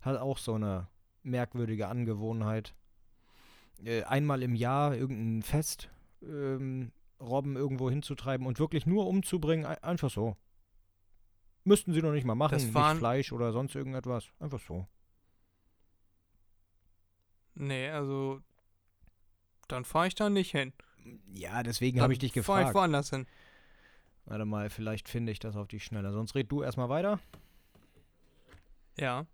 hat auch so eine merkwürdige Angewohnheit. Äh, einmal im Jahr irgendein Fest, ähm, Robben irgendwo hinzutreiben und wirklich nur umzubringen, ein- einfach so. Müssten sie noch nicht mal machen, Das nicht Fleisch oder sonst irgendetwas. Einfach so. Nee, also dann fahre ich da nicht hin. Ja, deswegen habe ich dich Fahre ich gefragt. woanders hin. Warte mal, vielleicht finde ich das auf die Schnelle. Sonst red du erstmal weiter. Ja.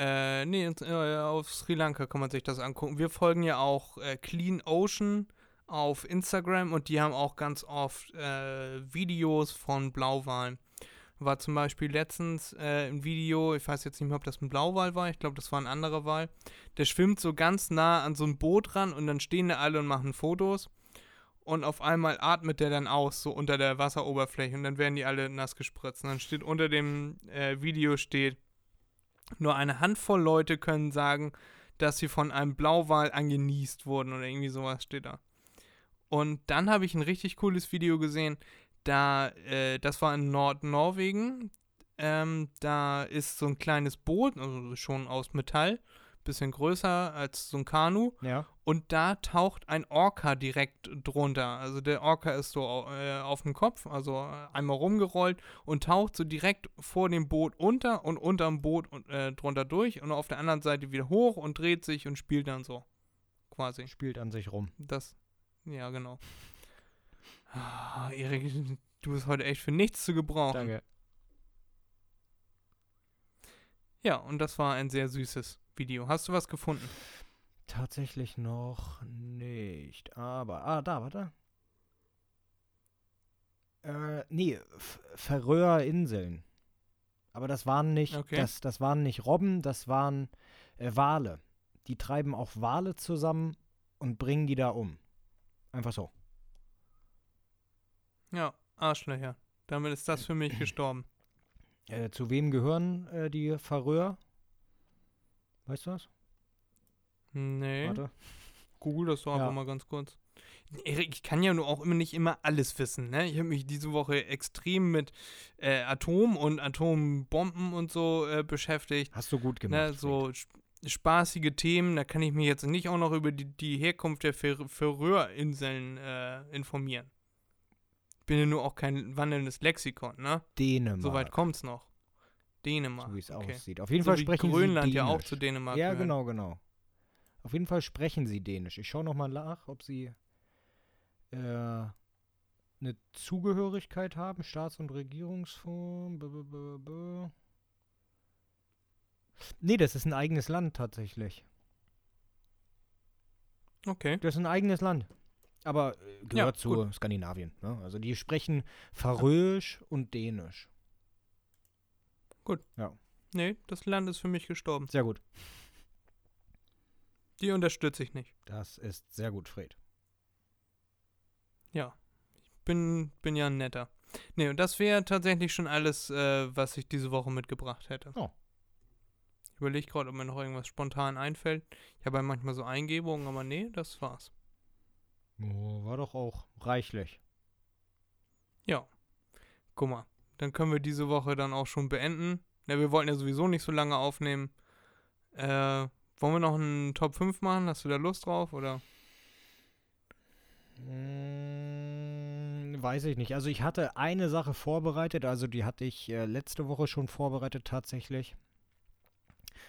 Äh, nee, äh, auf Sri Lanka kann man sich das angucken. Wir folgen ja auch äh, Clean Ocean auf Instagram und die haben auch ganz oft äh, Videos von Blauwalen. War zum Beispiel letztens äh, ein Video, ich weiß jetzt nicht mehr, ob das ein Blauwal war, ich glaube, das war ein anderer Wal. Der schwimmt so ganz nah an so ein Boot ran und dann stehen da alle und machen Fotos. Und auf einmal atmet der dann aus, so unter der Wasseroberfläche und dann werden die alle nass gespritzt. Und dann steht unter dem äh, Video steht, nur eine Handvoll Leute können sagen, dass sie von einem Blauwal angenießt wurden oder irgendwie sowas steht da. Und dann habe ich ein richtig cooles Video gesehen, da, äh, das war in Nordnorwegen. Ähm, da ist so ein kleines Boot, also schon aus Metall, bisschen größer als so ein Kanu. Ja. Und da taucht ein Orca direkt drunter. Also der Orca ist so äh, auf dem Kopf, also äh, einmal rumgerollt und taucht so direkt vor dem Boot unter und unterm Boot und, äh, drunter durch und auf der anderen Seite wieder hoch und dreht sich und spielt dann so. Quasi. Spielt an sich rum. Das. Ja, genau. Ah, Erik, du bist heute echt für nichts zu gebrauchen. Danke. Ja, und das war ein sehr süßes Video. Hast du was gefunden? Tatsächlich noch nicht. Aber, ah, da, warte. Äh, nee, Färöer Inseln. Aber das waren nicht, Okay. das, das waren nicht Robben, das waren äh, Wale. Die treiben auch Wale zusammen und bringen die da um. Einfach so. Ja, Arschlöcher. Damit ist das für mich gestorben. Äh, zu wem gehören äh, die Färöer? Weißt du was? Nee. Warte. Google das doch Ja. einfach mal ganz kurz. Erik, ich kann ja nur auch immer nicht immer alles wissen, ne? Ich habe mich diese Woche extrem mit äh, Atom und Atombomben und so äh, beschäftigt. Hast du gut gemacht. Ne, so, Sp- spaßige Themen. Da kann ich mich jetzt nicht auch noch über die, die Herkunft der Färöerinseln äh, informieren. Bin ja nur auch kein wandelndes Lexikon, ne? Dänemark. Soweit kommt's noch. Dänemark. So wie es okay. aussieht. Auf jeden So Fall sprechen Grönland sie Dänisch. ja auch zu Dänemark Ja, gehört. genau, genau. Auf jeden Fall sprechen sie Dänisch. Ich schaue nochmal nach, ob sie äh, eine Zugehörigkeit haben. Staats- und Regierungsform. B -b -b. Nee, das ist ein eigenes Land tatsächlich. Okay. Das ist ein eigenes Land. Aber äh, gehört zu gut. Skandinavien. Ne? Also die sprechen Färöisch und Dänisch. Nee, das Land ist für mich gestorben. Sehr gut. Die unterstütze ich nicht. Das ist sehr gut, Fred. Ja. Ich bin, bin ja ein netter. Nee, und das wäre tatsächlich schon alles, äh, was ich diese Woche mitgebracht hätte. Oh. Ich überlege gerade, ob mir noch irgendwas spontan einfällt. Ich habe ja manchmal so Eingebungen, aber nee, das war's. Oh, war doch auch reichlich. Ja. Guck mal, dann können wir diese Woche dann auch schon beenden. Ja, wir wollten ja sowieso nicht so lange aufnehmen. Äh, wollen wir noch einen Top 5 machen? Hast du da Lust drauf? Oder? Mm, weiß ich nicht. Also ich hatte eine Sache vorbereitet, also die hatte ich äh, letzte Woche schon vorbereitet tatsächlich.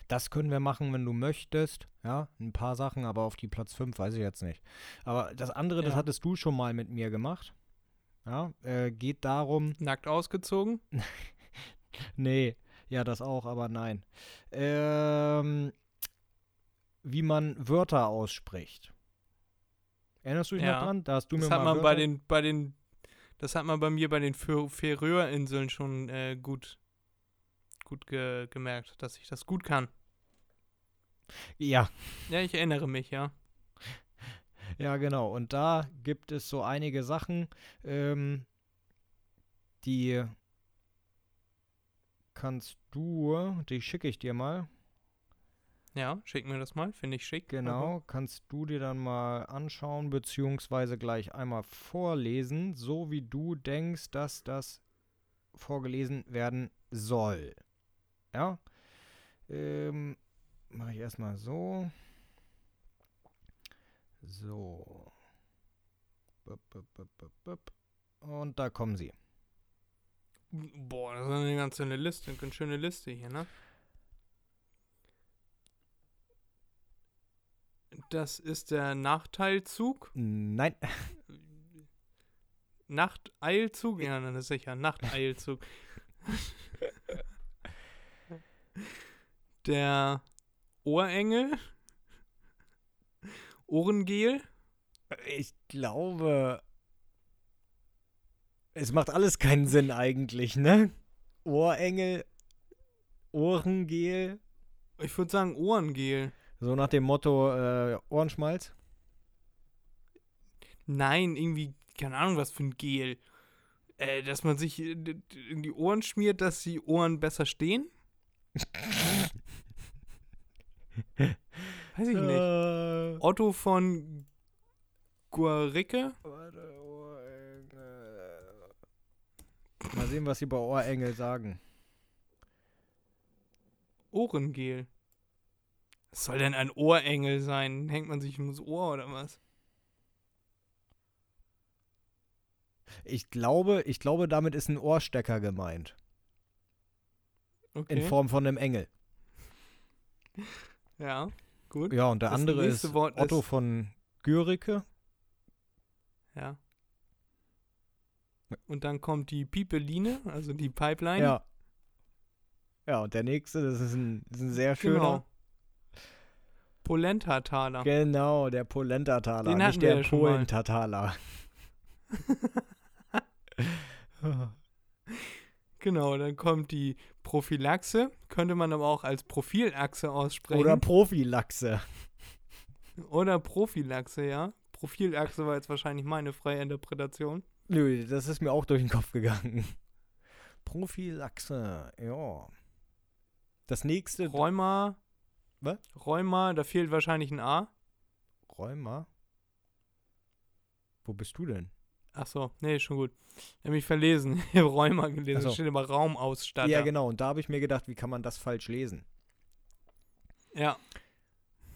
Das können wir machen, wenn du möchtest. Ja, ein paar Sachen, aber auf die Platz 5 weiß ich jetzt nicht. Aber das andere, das Ja. hattest du schon mal mit mir gemacht. Ja, äh, geht darum, Nackt ausgezogen? Nee, ja, das auch, aber nein. Ähm, wie man Wörter ausspricht. Erinnerst du dich Ja, noch dran? Da hast du Das mir hat mal man bei den, bei den, das hat man bei mir bei den Fär- Färöerinseln schon äh, gut, gut ge gemerkt, dass ich das gut kann. Ja, Ja, ich erinnere mich, ja. Ja, genau. Und da gibt es so einige Sachen, ähm, die kannst du, die schicke ich dir mal. Ja, schick mir das mal, finde ich schick. Genau, kannst du dir dann mal anschauen, beziehungsweise gleich einmal vorlesen, so wie du denkst, dass das vorgelesen werden soll. Ja? Ähm, mache ich erstmal so. So. Und da kommen sie. Boah, das ist eine ganz schöne Liste, eine ganz schöne Liste hier, ne? Das ist der Nachteilzug. Nein. Nachteilzug? Ja, dann ist sicher. Nachteilzug. der Ohrengel. Ohrengel. Ich glaube, es macht alles keinen Sinn eigentlich, ne? Ohrengel, Ohrengel, Ich würde sagen Ohrengel. so nach dem Motto äh, Ohrenschmalz. Nein, irgendwie, keine Ahnung, was für ein Gel. Äh, dass man sich äh, in die Ohren schmiert, dass die Ohren besser stehen? Weiß ich nicht. Äh, Otto von Guaricke? warte, Ohrengel. Mal sehen, was sie bei Ohrengel sagen. Ohrengel. Was soll denn ein Ohrengel sein? Hängt man sich ums Ohr oder was? Ich glaube, ich glaube, damit ist ein Ohrstecker gemeint. Okay. In Form von einem Engel. ja, gut. Ja, und der Das andere ist Wort Otto ist- von Gürike. Ja. Und dann kommt die Pipeline, also die Pipeline. Ja. Ja, und der nächste, das ist ein, das ist ein sehr schöner. Genau. Polenta-Taler. Genau, der Polenta-Taler, nicht der ja. Polentataler. Genau, dann kommt die Prophylaxe. Könnte man aber auch als Profilachse aussprechen. Oder Profilachse. Oder Prophylaxe, ja. Profilachse war jetzt wahrscheinlich meine freie Interpretation. Nö, das ist mir auch durch den Kopf gegangen. Prophylaxe, ja. Das nächste. Rheuma. Was? Rheuma, da fehlt wahrscheinlich ein A. Rheuma? Wo bist du denn? Ach so, nee, schon gut. Ich habe mich verlesen. Ich habe Rheuma gelesen. So. Da steht immer Raumausstatter. Ja, genau. Und da habe ich mir gedacht, wie kann man das falsch lesen? Ja,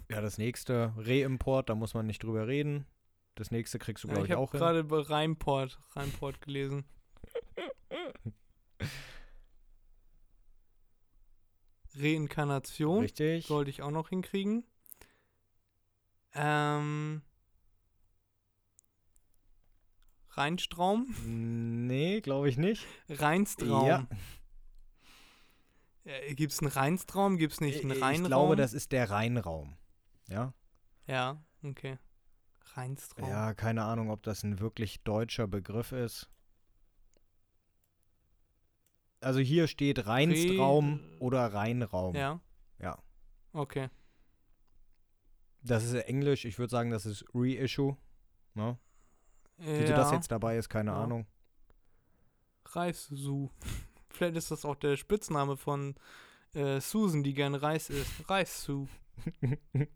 Ja, das nächste, Reimport, da muss man nicht drüber reden. Das nächste kriegst du, Ja, glaube ich ich, habe auch hin. gerade bei Reimport, Reimport gelesen. Reinkarnation Richtig. sollte ich auch noch hinkriegen. Ähm, Rheinstraum? Nee, glaube ich nicht. Rheinstraum. Ja. Äh, Gibt es einen Rheinstraum? Gibt es nicht einen ich Rheinraum? glaube, das ist der Rheinraum. Ja? Ja, okay. Rheinstraum. Ja, keine Ahnung, ob das ein wirklich deutscher Begriff ist. Also hier steht Rheinstraum Re- oder Rheinraum. Ja. Ja. Okay. Das ist Englisch, ich würde sagen, das ist Reissue. Ne? Wieso ja. das jetzt dabei ist, keine Ja. Ahnung. Reissu. Vielleicht ist das auch der Spitzname von äh, Susan, die gern Reis isst. Reissu.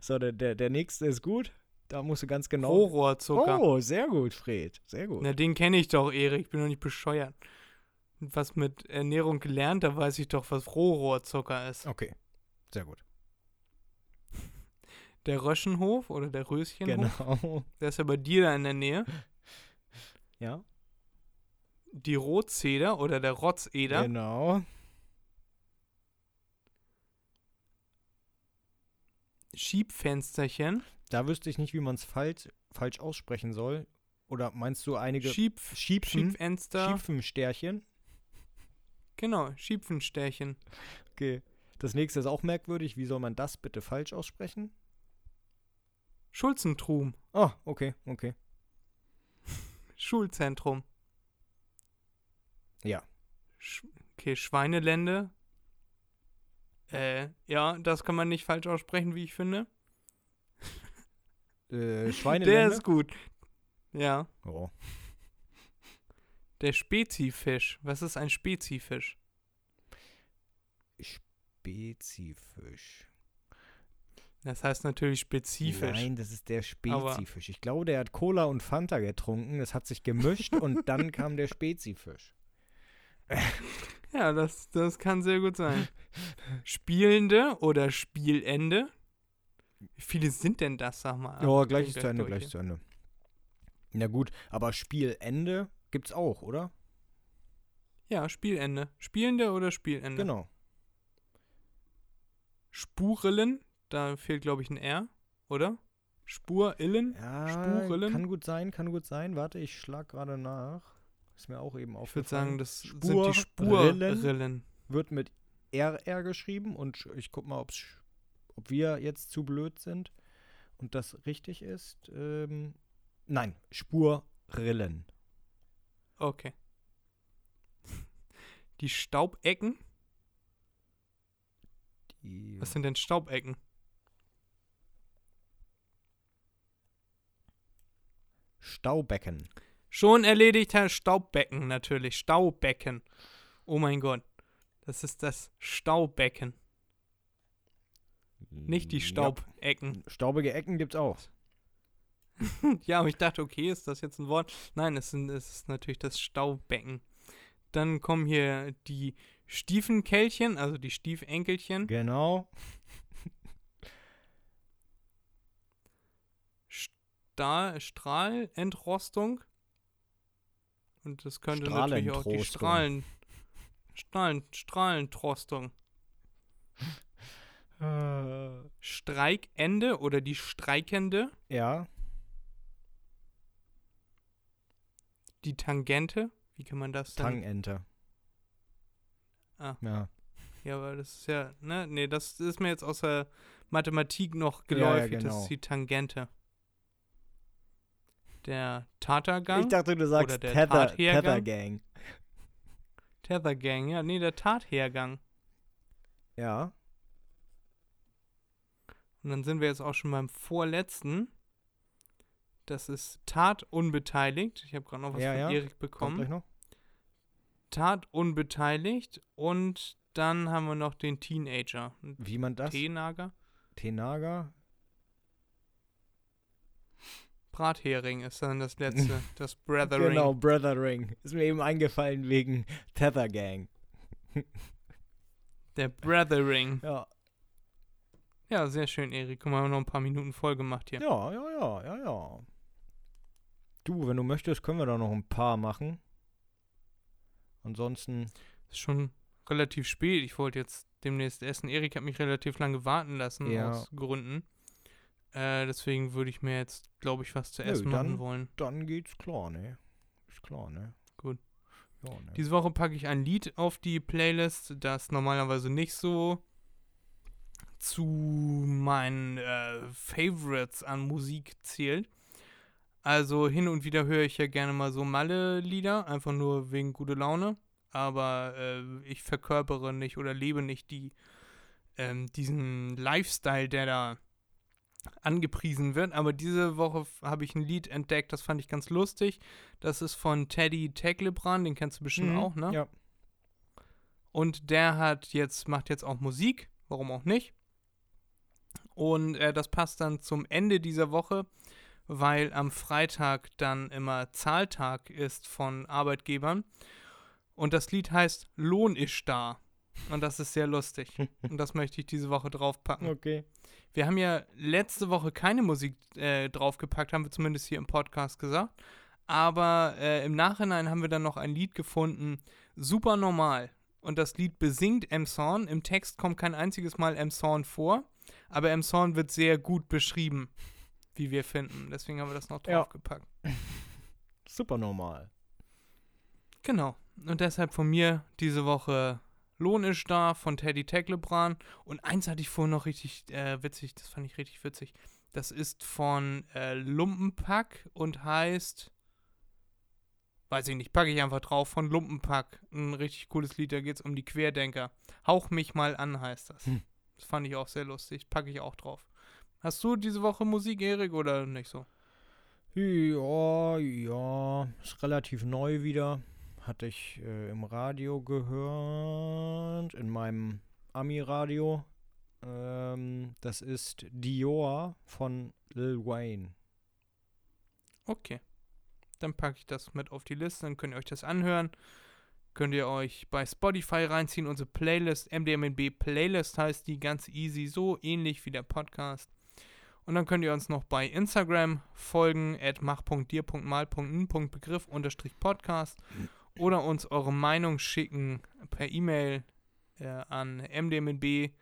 so, der, der, der nächste ist gut. Da musst du ganz genau. Rohrzucker. Oh, sehr gut, Fred. Sehr gut. Na, den kenne ich doch, Erik. Ich bin doch nicht bescheuert. Was mit Ernährung gelernt, da weiß ich doch, was Rohrohrzucker ist. Okay, sehr gut. Der Röschenhof oder der Röschenhof, Genau. der ist ja bei dir da in der Nähe. Ja, Die Rotzeder oder der Rotzeder. genau. Schiebfensterchen. Da wüsste ich nicht, wie man es falsch, falsch aussprechen soll. Oder meinst du einige Schieb, Schiebfen? Schiebfenster. Schiebfenstärchen? Genau, Schiebfenstärchen. Okay. Das nächste ist auch merkwürdig. Wie soll man das bitte falsch aussprechen? Schulzentrum. Oh, okay, okay. Schulzentrum. Ja. Sch okay, Schweinelände. Äh, ja, das kann man nicht falsch aussprechen, wie ich finde. Äh, Der Schweinelände? ist gut. Ja. Oh. Der Spezifisch. Was ist ein Spezifisch? Spezifisch. Das heißt natürlich spezifisch. Nein, das ist der Spezifisch. Ich glaube, der hat Cola und Fanta getrunken. Das hat sich gemischt und dann kam der Spezifisch. Ja, das, das kann sehr gut sein. Spielende oder Spielende? Wie viele sind denn das, sag mal? Ja, gleich ist zu Ende, gleich zu Ende. Na gut, aber Spielende gibt's auch, oder? Ja, Spielende. Spielende oder Spielende? Genau. Spurillen, da fehlt, glaube ich, ein R, oder? Spurillen? Ja, Spurillen? kann gut sein, kann gut sein. Warte, ich schlag gerade nach. Ist mir auch eben Ich würde aufgefallen. sagen, das sind die Spurrillen. Spurrillen. Wird mit RR geschrieben und ich guck mal, ob's, ob wir jetzt zu blöd sind und das richtig ist. Ähm, nein, Spurrillen. Okay. Die Staubecken? Die Was sind denn Staubecken? Staubecken. Schon erledigt, Herr Staubbecken, natürlich. Staubecken. Oh mein Gott. Das ist das Staubecken, nicht die Ja. Staubecken. Staubige Ecken gibt's auch. Ja, aber ich dachte, okay, ist das jetzt ein Wort? Nein, es, sind, es ist natürlich das Staubecken. Dann kommen hier die Stiefenkälchen, also die Stiefenkelchen. Genau. Stahl, Strahlentrostung. Und das könnte natürlich auch die Strahlentrostung. Strahlen, Strahlen, Strahlentrostung. Äh, Streikende oder die Streikende. ja. Die Tangente. Wie kann man das denn? Tangente. Ah. Ja. Ja, aber das ist ja, ne? Nee, das ist mir jetzt aus der Mathematik noch Ja, ja, geläufig. Das genau. ist die Tangente. Der Tatergang. Ich dachte, du sagst Oder der Tether, Tathergang. Tether Gang. Tethergang, ja, nee, der Tathergang. Ja. Und dann sind wir jetzt auch schon beim vorletzten. Das ist Tat unbeteiligt. Ich habe gerade noch was Ja, von ja. Erik bekommen. Tat unbeteiligt. Und dann haben wir noch den Teenager. Wie man das? Teenager. Tenaga? Brathering ist dann das letzte. das Brothering. Genau, Brothering. Ist mir eben eingefallen wegen Tether Gang. Der Brothering. Ja. Ja, sehr schön, Erik. Guck mal, wir haben noch ein paar Minuten voll gemacht hier. Ja, ja, ja, ja, ja. Du, wenn du möchtest, können wir da noch ein paar machen. Ansonsten. Ist schon relativ spät. Ich wollte jetzt demnächst essen. Erik hat mich relativ lange warten lassen, Ja. aus Gründen. Äh, deswegen würde ich mir jetzt, glaube ich, was zu Nö, essen dann- machen wollen. Dann geht's klar, ne? Ist klar, ne? Gut. Ja, ne? Diese Woche packe ich ein Lied auf die Playlist, das normalerweise nicht so zu meinen äh, Favorites an Musik zählt. Also hin und wieder höre ich ja gerne mal so Malle-Lieder, einfach nur wegen gute Laune. Aber äh, ich verkörpere nicht oder lebe nicht die, ähm, diesen Lifestyle, der da angepriesen wird. Aber diese Woche habe ich ein Lied entdeckt, das fand ich ganz lustig. Das ist von Teddy Teglebran, den kennst du bestimmt Mhm, auch, ne? Ja. Und der hat jetzt, macht jetzt auch Musik, warum auch nicht. Und äh, das passt dann zum Ende dieser Woche, weil am Freitag dann immer Zahltag ist von Arbeitgebern. Und das Lied heißt Lohn ist da. Und das ist sehr lustig. Und das möchte ich diese Woche draufpacken. Okay. Wir haben ja letzte Woche keine Musik äh, draufgepackt, haben wir zumindest hier im Podcast gesagt. Aber äh, im Nachhinein haben wir dann noch ein Lied gefunden, super normal. Und das Lied besingt Emson. Im Text kommt kein einziges Mal Emson vor, aber Emson wird sehr gut beschrieben, wie wir finden. Deswegen haben wir das noch Ja. draufgepackt. Super normal. Genau. Und deshalb von mir diese Woche Lohn ist da von Teddy Teglebran. Und eins hatte ich vorhin noch richtig äh, witzig, das fand ich richtig witzig. Das ist von äh, Lumpenpack und heißt, weiß ich nicht, packe ich einfach drauf, von Lumpenpack. Ein richtig cooles Lied, da geht es um die Querdenker. Hauch mich mal an heißt das. Hm. Das fand ich auch sehr lustig, packe ich auch drauf. Hast du diese Woche Musik, Erik, oder nicht so? Ja, ja. Ist relativ neu wieder. Hatte ich äh, im Radio gehört. In meinem Ami-Radio. Ähm, das ist Dior von Lil Wayne. Okay. Dann packe ich das mit auf die Liste, dann könnt ihr euch das anhören. Könnt ihr euch bei Spotify reinziehen, unsere Playlist, MDMNB Playlist heißt die, ganz easy, so ähnlich wie der Podcast. Und dann könnt ihr uns noch bei Instagram folgen, at mach.dir.mal.n.begriff unterstrich Podcast oder uns eure Meinung schicken per E-Mail äh, an mdmnb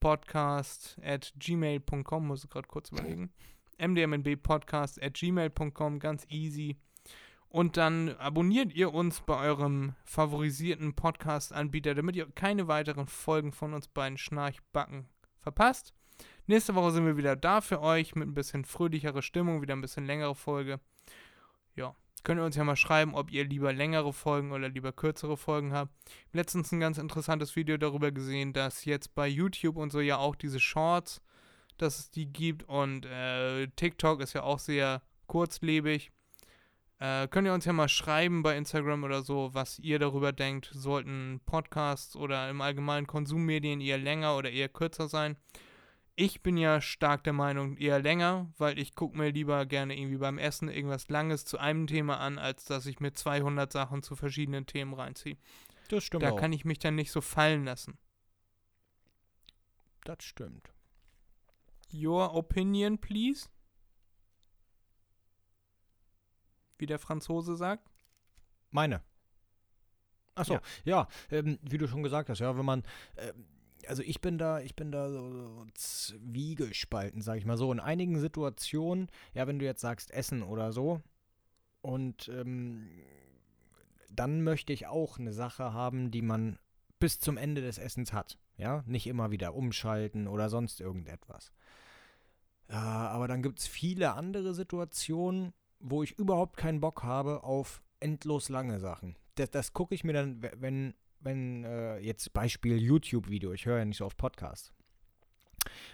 podcast at gmail.com, muss ich gerade kurz überlegen mdmnbpodcast at gmail.com, ganz easy. Und dann abonniert ihr uns bei eurem favorisierten Podcast-Anbieter, damit ihr keine weiteren Folgen von uns beiden Schnarchbacken verpasst. Nächste Woche sind wir wieder da für euch mit ein bisschen fröhlicherer Stimmung, wieder ein bisschen längere Folge. Ja, könnt ihr uns ja mal schreiben, ob ihr lieber längere Folgen oder lieber kürzere Folgen habt. Letztens ein ganz interessantes Video darüber gesehen, dass jetzt bei YouTube und so ja auch diese Shorts dass es die gibt und äh, TikTok ist ja auch sehr kurzlebig. Äh, könnt ihr uns ja mal schreiben bei Instagram oder so, was ihr darüber denkt. Sollten Podcasts oder im Allgemeinen Konsummedien eher länger oder eher kürzer sein? Ich bin ja stark der Meinung eher länger, weil ich gucke mir lieber gerne irgendwie beim Essen irgendwas Langes zu einem Thema an, als dass ich mir 200 Sachen zu verschiedenen Themen reinziehe. Das stimmt Da auch. kann ich mich dann nicht so fallen lassen. das stimmt. Your opinion, please? Wie der Franzose sagt. Meine. Achso, ja, ja ähm, wie du schon gesagt hast, ja, wenn man, ähm, also ich bin da, ich bin da so, so zwiegespalten, sag ich mal so. In einigen Situationen, ja, wenn du jetzt sagst Essen oder so, und ähm, dann möchte ich auch eine Sache haben, die man bis zum Ende des Essens hat. Ja, nicht immer wieder umschalten oder sonst irgendetwas. Ja, aber dann gibt es viele andere Situationen, wo ich überhaupt keinen Bock habe auf endlos lange Sachen. Das, das gucke ich mir dann, we- wenn, wenn äh, jetzt Beispiel YouTube-Video, ich höre ja nicht so oft Podcasts.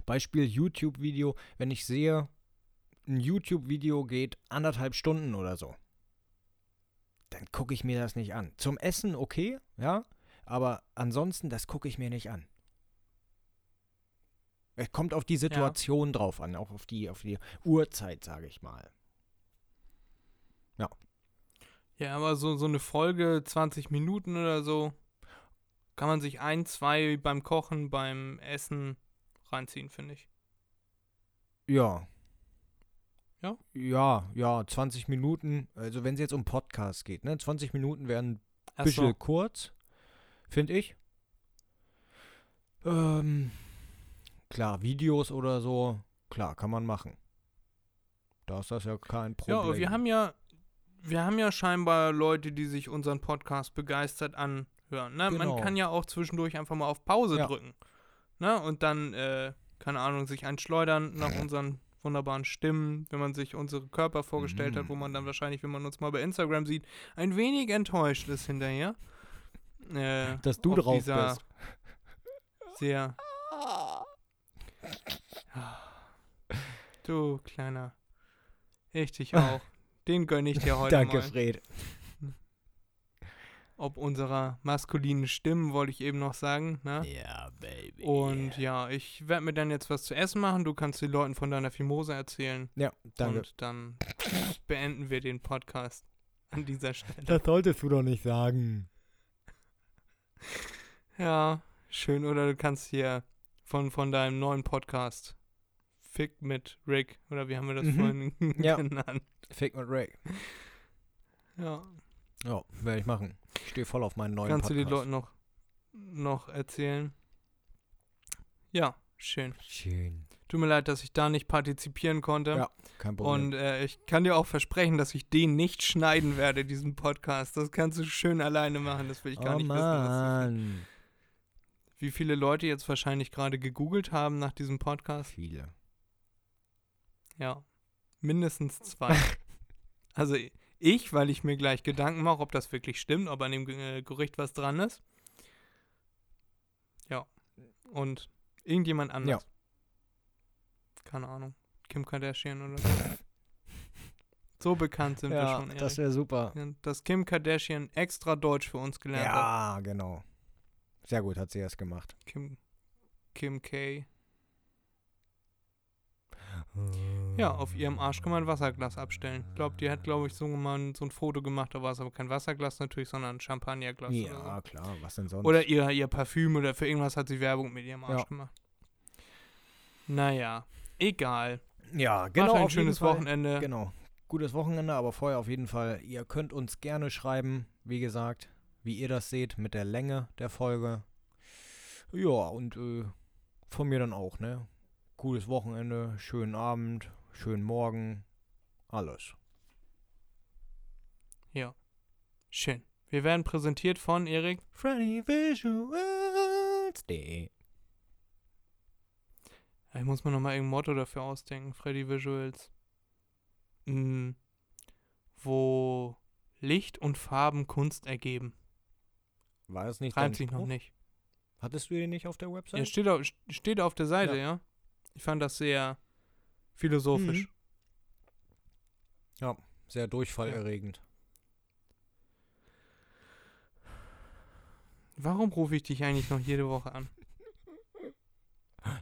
Beispiel YouTube-Video, wenn ich sehe, ein YouTube-Video geht anderthalb Stunden oder so, dann gucke ich mir das nicht an. Zum Essen okay, ja, aber ansonsten, das gucke ich mir nicht an. Es kommt auf die Situation drauf an, auch auf die, auf die Uhrzeit, sage ich mal. Ja, aber so, so eine Folge, 20 Minuten oder so, kann man sich ein, zwei beim Kochen, beim Essen reinziehen, finde ich. Ja. Ja? Ja, ja, 20 Minuten. Also wenn es jetzt um Podcast geht, ne? 20 Minuten wären ein bisschen so. kurz, finde ich. Ähm, klar, Videos oder so, klar, kann man machen. Da ist das ja kein Ja, Problem. aber wir haben ja, wir haben ja scheinbar Leute, die sich unseren Podcast begeistert anhören. Ne? Genau. Man kann ja auch zwischendurch einfach mal auf Pause Ja. drücken. Ne? Und dann, äh, keine Ahnung, sich einschleudern nach unseren wunderbaren Stimmen, wenn man sich unsere Körper vorgestellt hat, wo man dann wahrscheinlich, wenn man uns mal bei Instagram sieht, ein wenig enttäuscht ist hinterher. Äh, Dass du drauf bist. Sehr. Du kleiner. Ich dich auch. Den gönne ich dir heute Danke, mal. Fred. Ob unserer maskulinen Stimmen, wollte ich eben noch sagen. Ne? Ja, Baby. Und ja, ich werde mir dann jetzt was zu essen machen. Du kannst den Leuten von deiner Fimose erzählen. Ja, danke. Und dann beenden wir den Podcast an dieser Stelle. Das solltest du doch nicht sagen. Ja, schön. Oder du kannst hier von, von deinem neuen Podcast Fick mit Rick, oder wie haben wir das Mhm. vorhin Ja. genannt? Fake mit Ray. Ja. Ja, werde ich machen. Ich stehe voll auf meinen neuen Kannst du Podcast. den Leuten noch, noch erzählen? Ja, schön. Schön. Tut mir leid, dass ich da nicht partizipieren konnte. Ja, Kein Problem. Und äh, ich kann dir auch versprechen, dass ich den nicht schneiden werde, diesen Podcast. Das kannst du schön alleine machen, das will ich gar oh nicht wissen. Du, Mann. wie viele Leute jetzt wahrscheinlich gerade gegoogelt haben nach diesem Podcast. Viele. Ja, mindestens zwei. also ich, weil ich mir gleich Gedanken mache, ob das wirklich stimmt, ob an dem äh, Gerücht was dran ist. Ja. Und irgendjemand anders. Keine Ahnung. Kim Kardashian oder so. so bekannt sind wir Ja, schon. das Erik. wäre super. Ja, Dass Kim Kardashian extra Deutsch für uns gelernt hat. Ja, genau. Sehr gut hat sie das gemacht. Kim, Kim K. Ja, auf ihrem Arsch kann man ein Wasserglas abstellen. Ich glaube, die hat, glaube ich, so, mal so ein Foto gemacht, da war es aber kein Wasserglas natürlich, sondern ein Champagnerglas. oder, Ja, klar, was denn sonst? so. oder ihr, ihr Parfüm oder für irgendwas hat sie Werbung mit ihrem Arsch Ja. gemacht. Naja, egal. ja, Genau, genau. ein schönes Fall. Wochenende. Genau. Gutes Wochenende, aber vorher auf jeden Fall, ihr könnt uns gerne schreiben, wie gesagt, wie ihr das seht mit der Länge der Folge. Ja, und äh, von mir dann auch, ne? Gutes Wochenende, schönen Abend, schönen Morgen, alles. Ja. Schön. Wir werden präsentiert von Erik. FreddyVisuals.de Ich muss mir nochmal irgendein Motto dafür ausdenken. Freddy Visuals. Mm, wo Licht und Farben Kunst ergeben. War das nicht Reimt sich noch nicht. Hattest du den nicht auf der Ja, Website? steht, auf, steht auf der Seite, Ja. ja. Ich fand das sehr philosophisch. Mhm. Sehr durchfallerregend. Warum rufe ich dich eigentlich noch jede Woche an?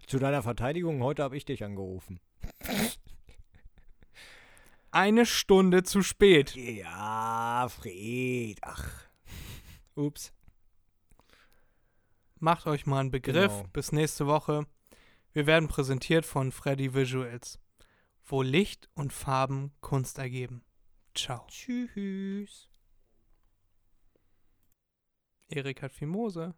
Zu deiner Verteidigung, heute habe ich dich angerufen. Eine Stunde zu spät. Ja, Fred. Ach. Ups. Macht euch mal einen Begriff. Genau. Bis nächste Woche. Wir werden präsentiert von Freddy Visuals. Wo Licht und Farben Kunst ergeben. Ciao. Tschüss. Erik hat Fimose.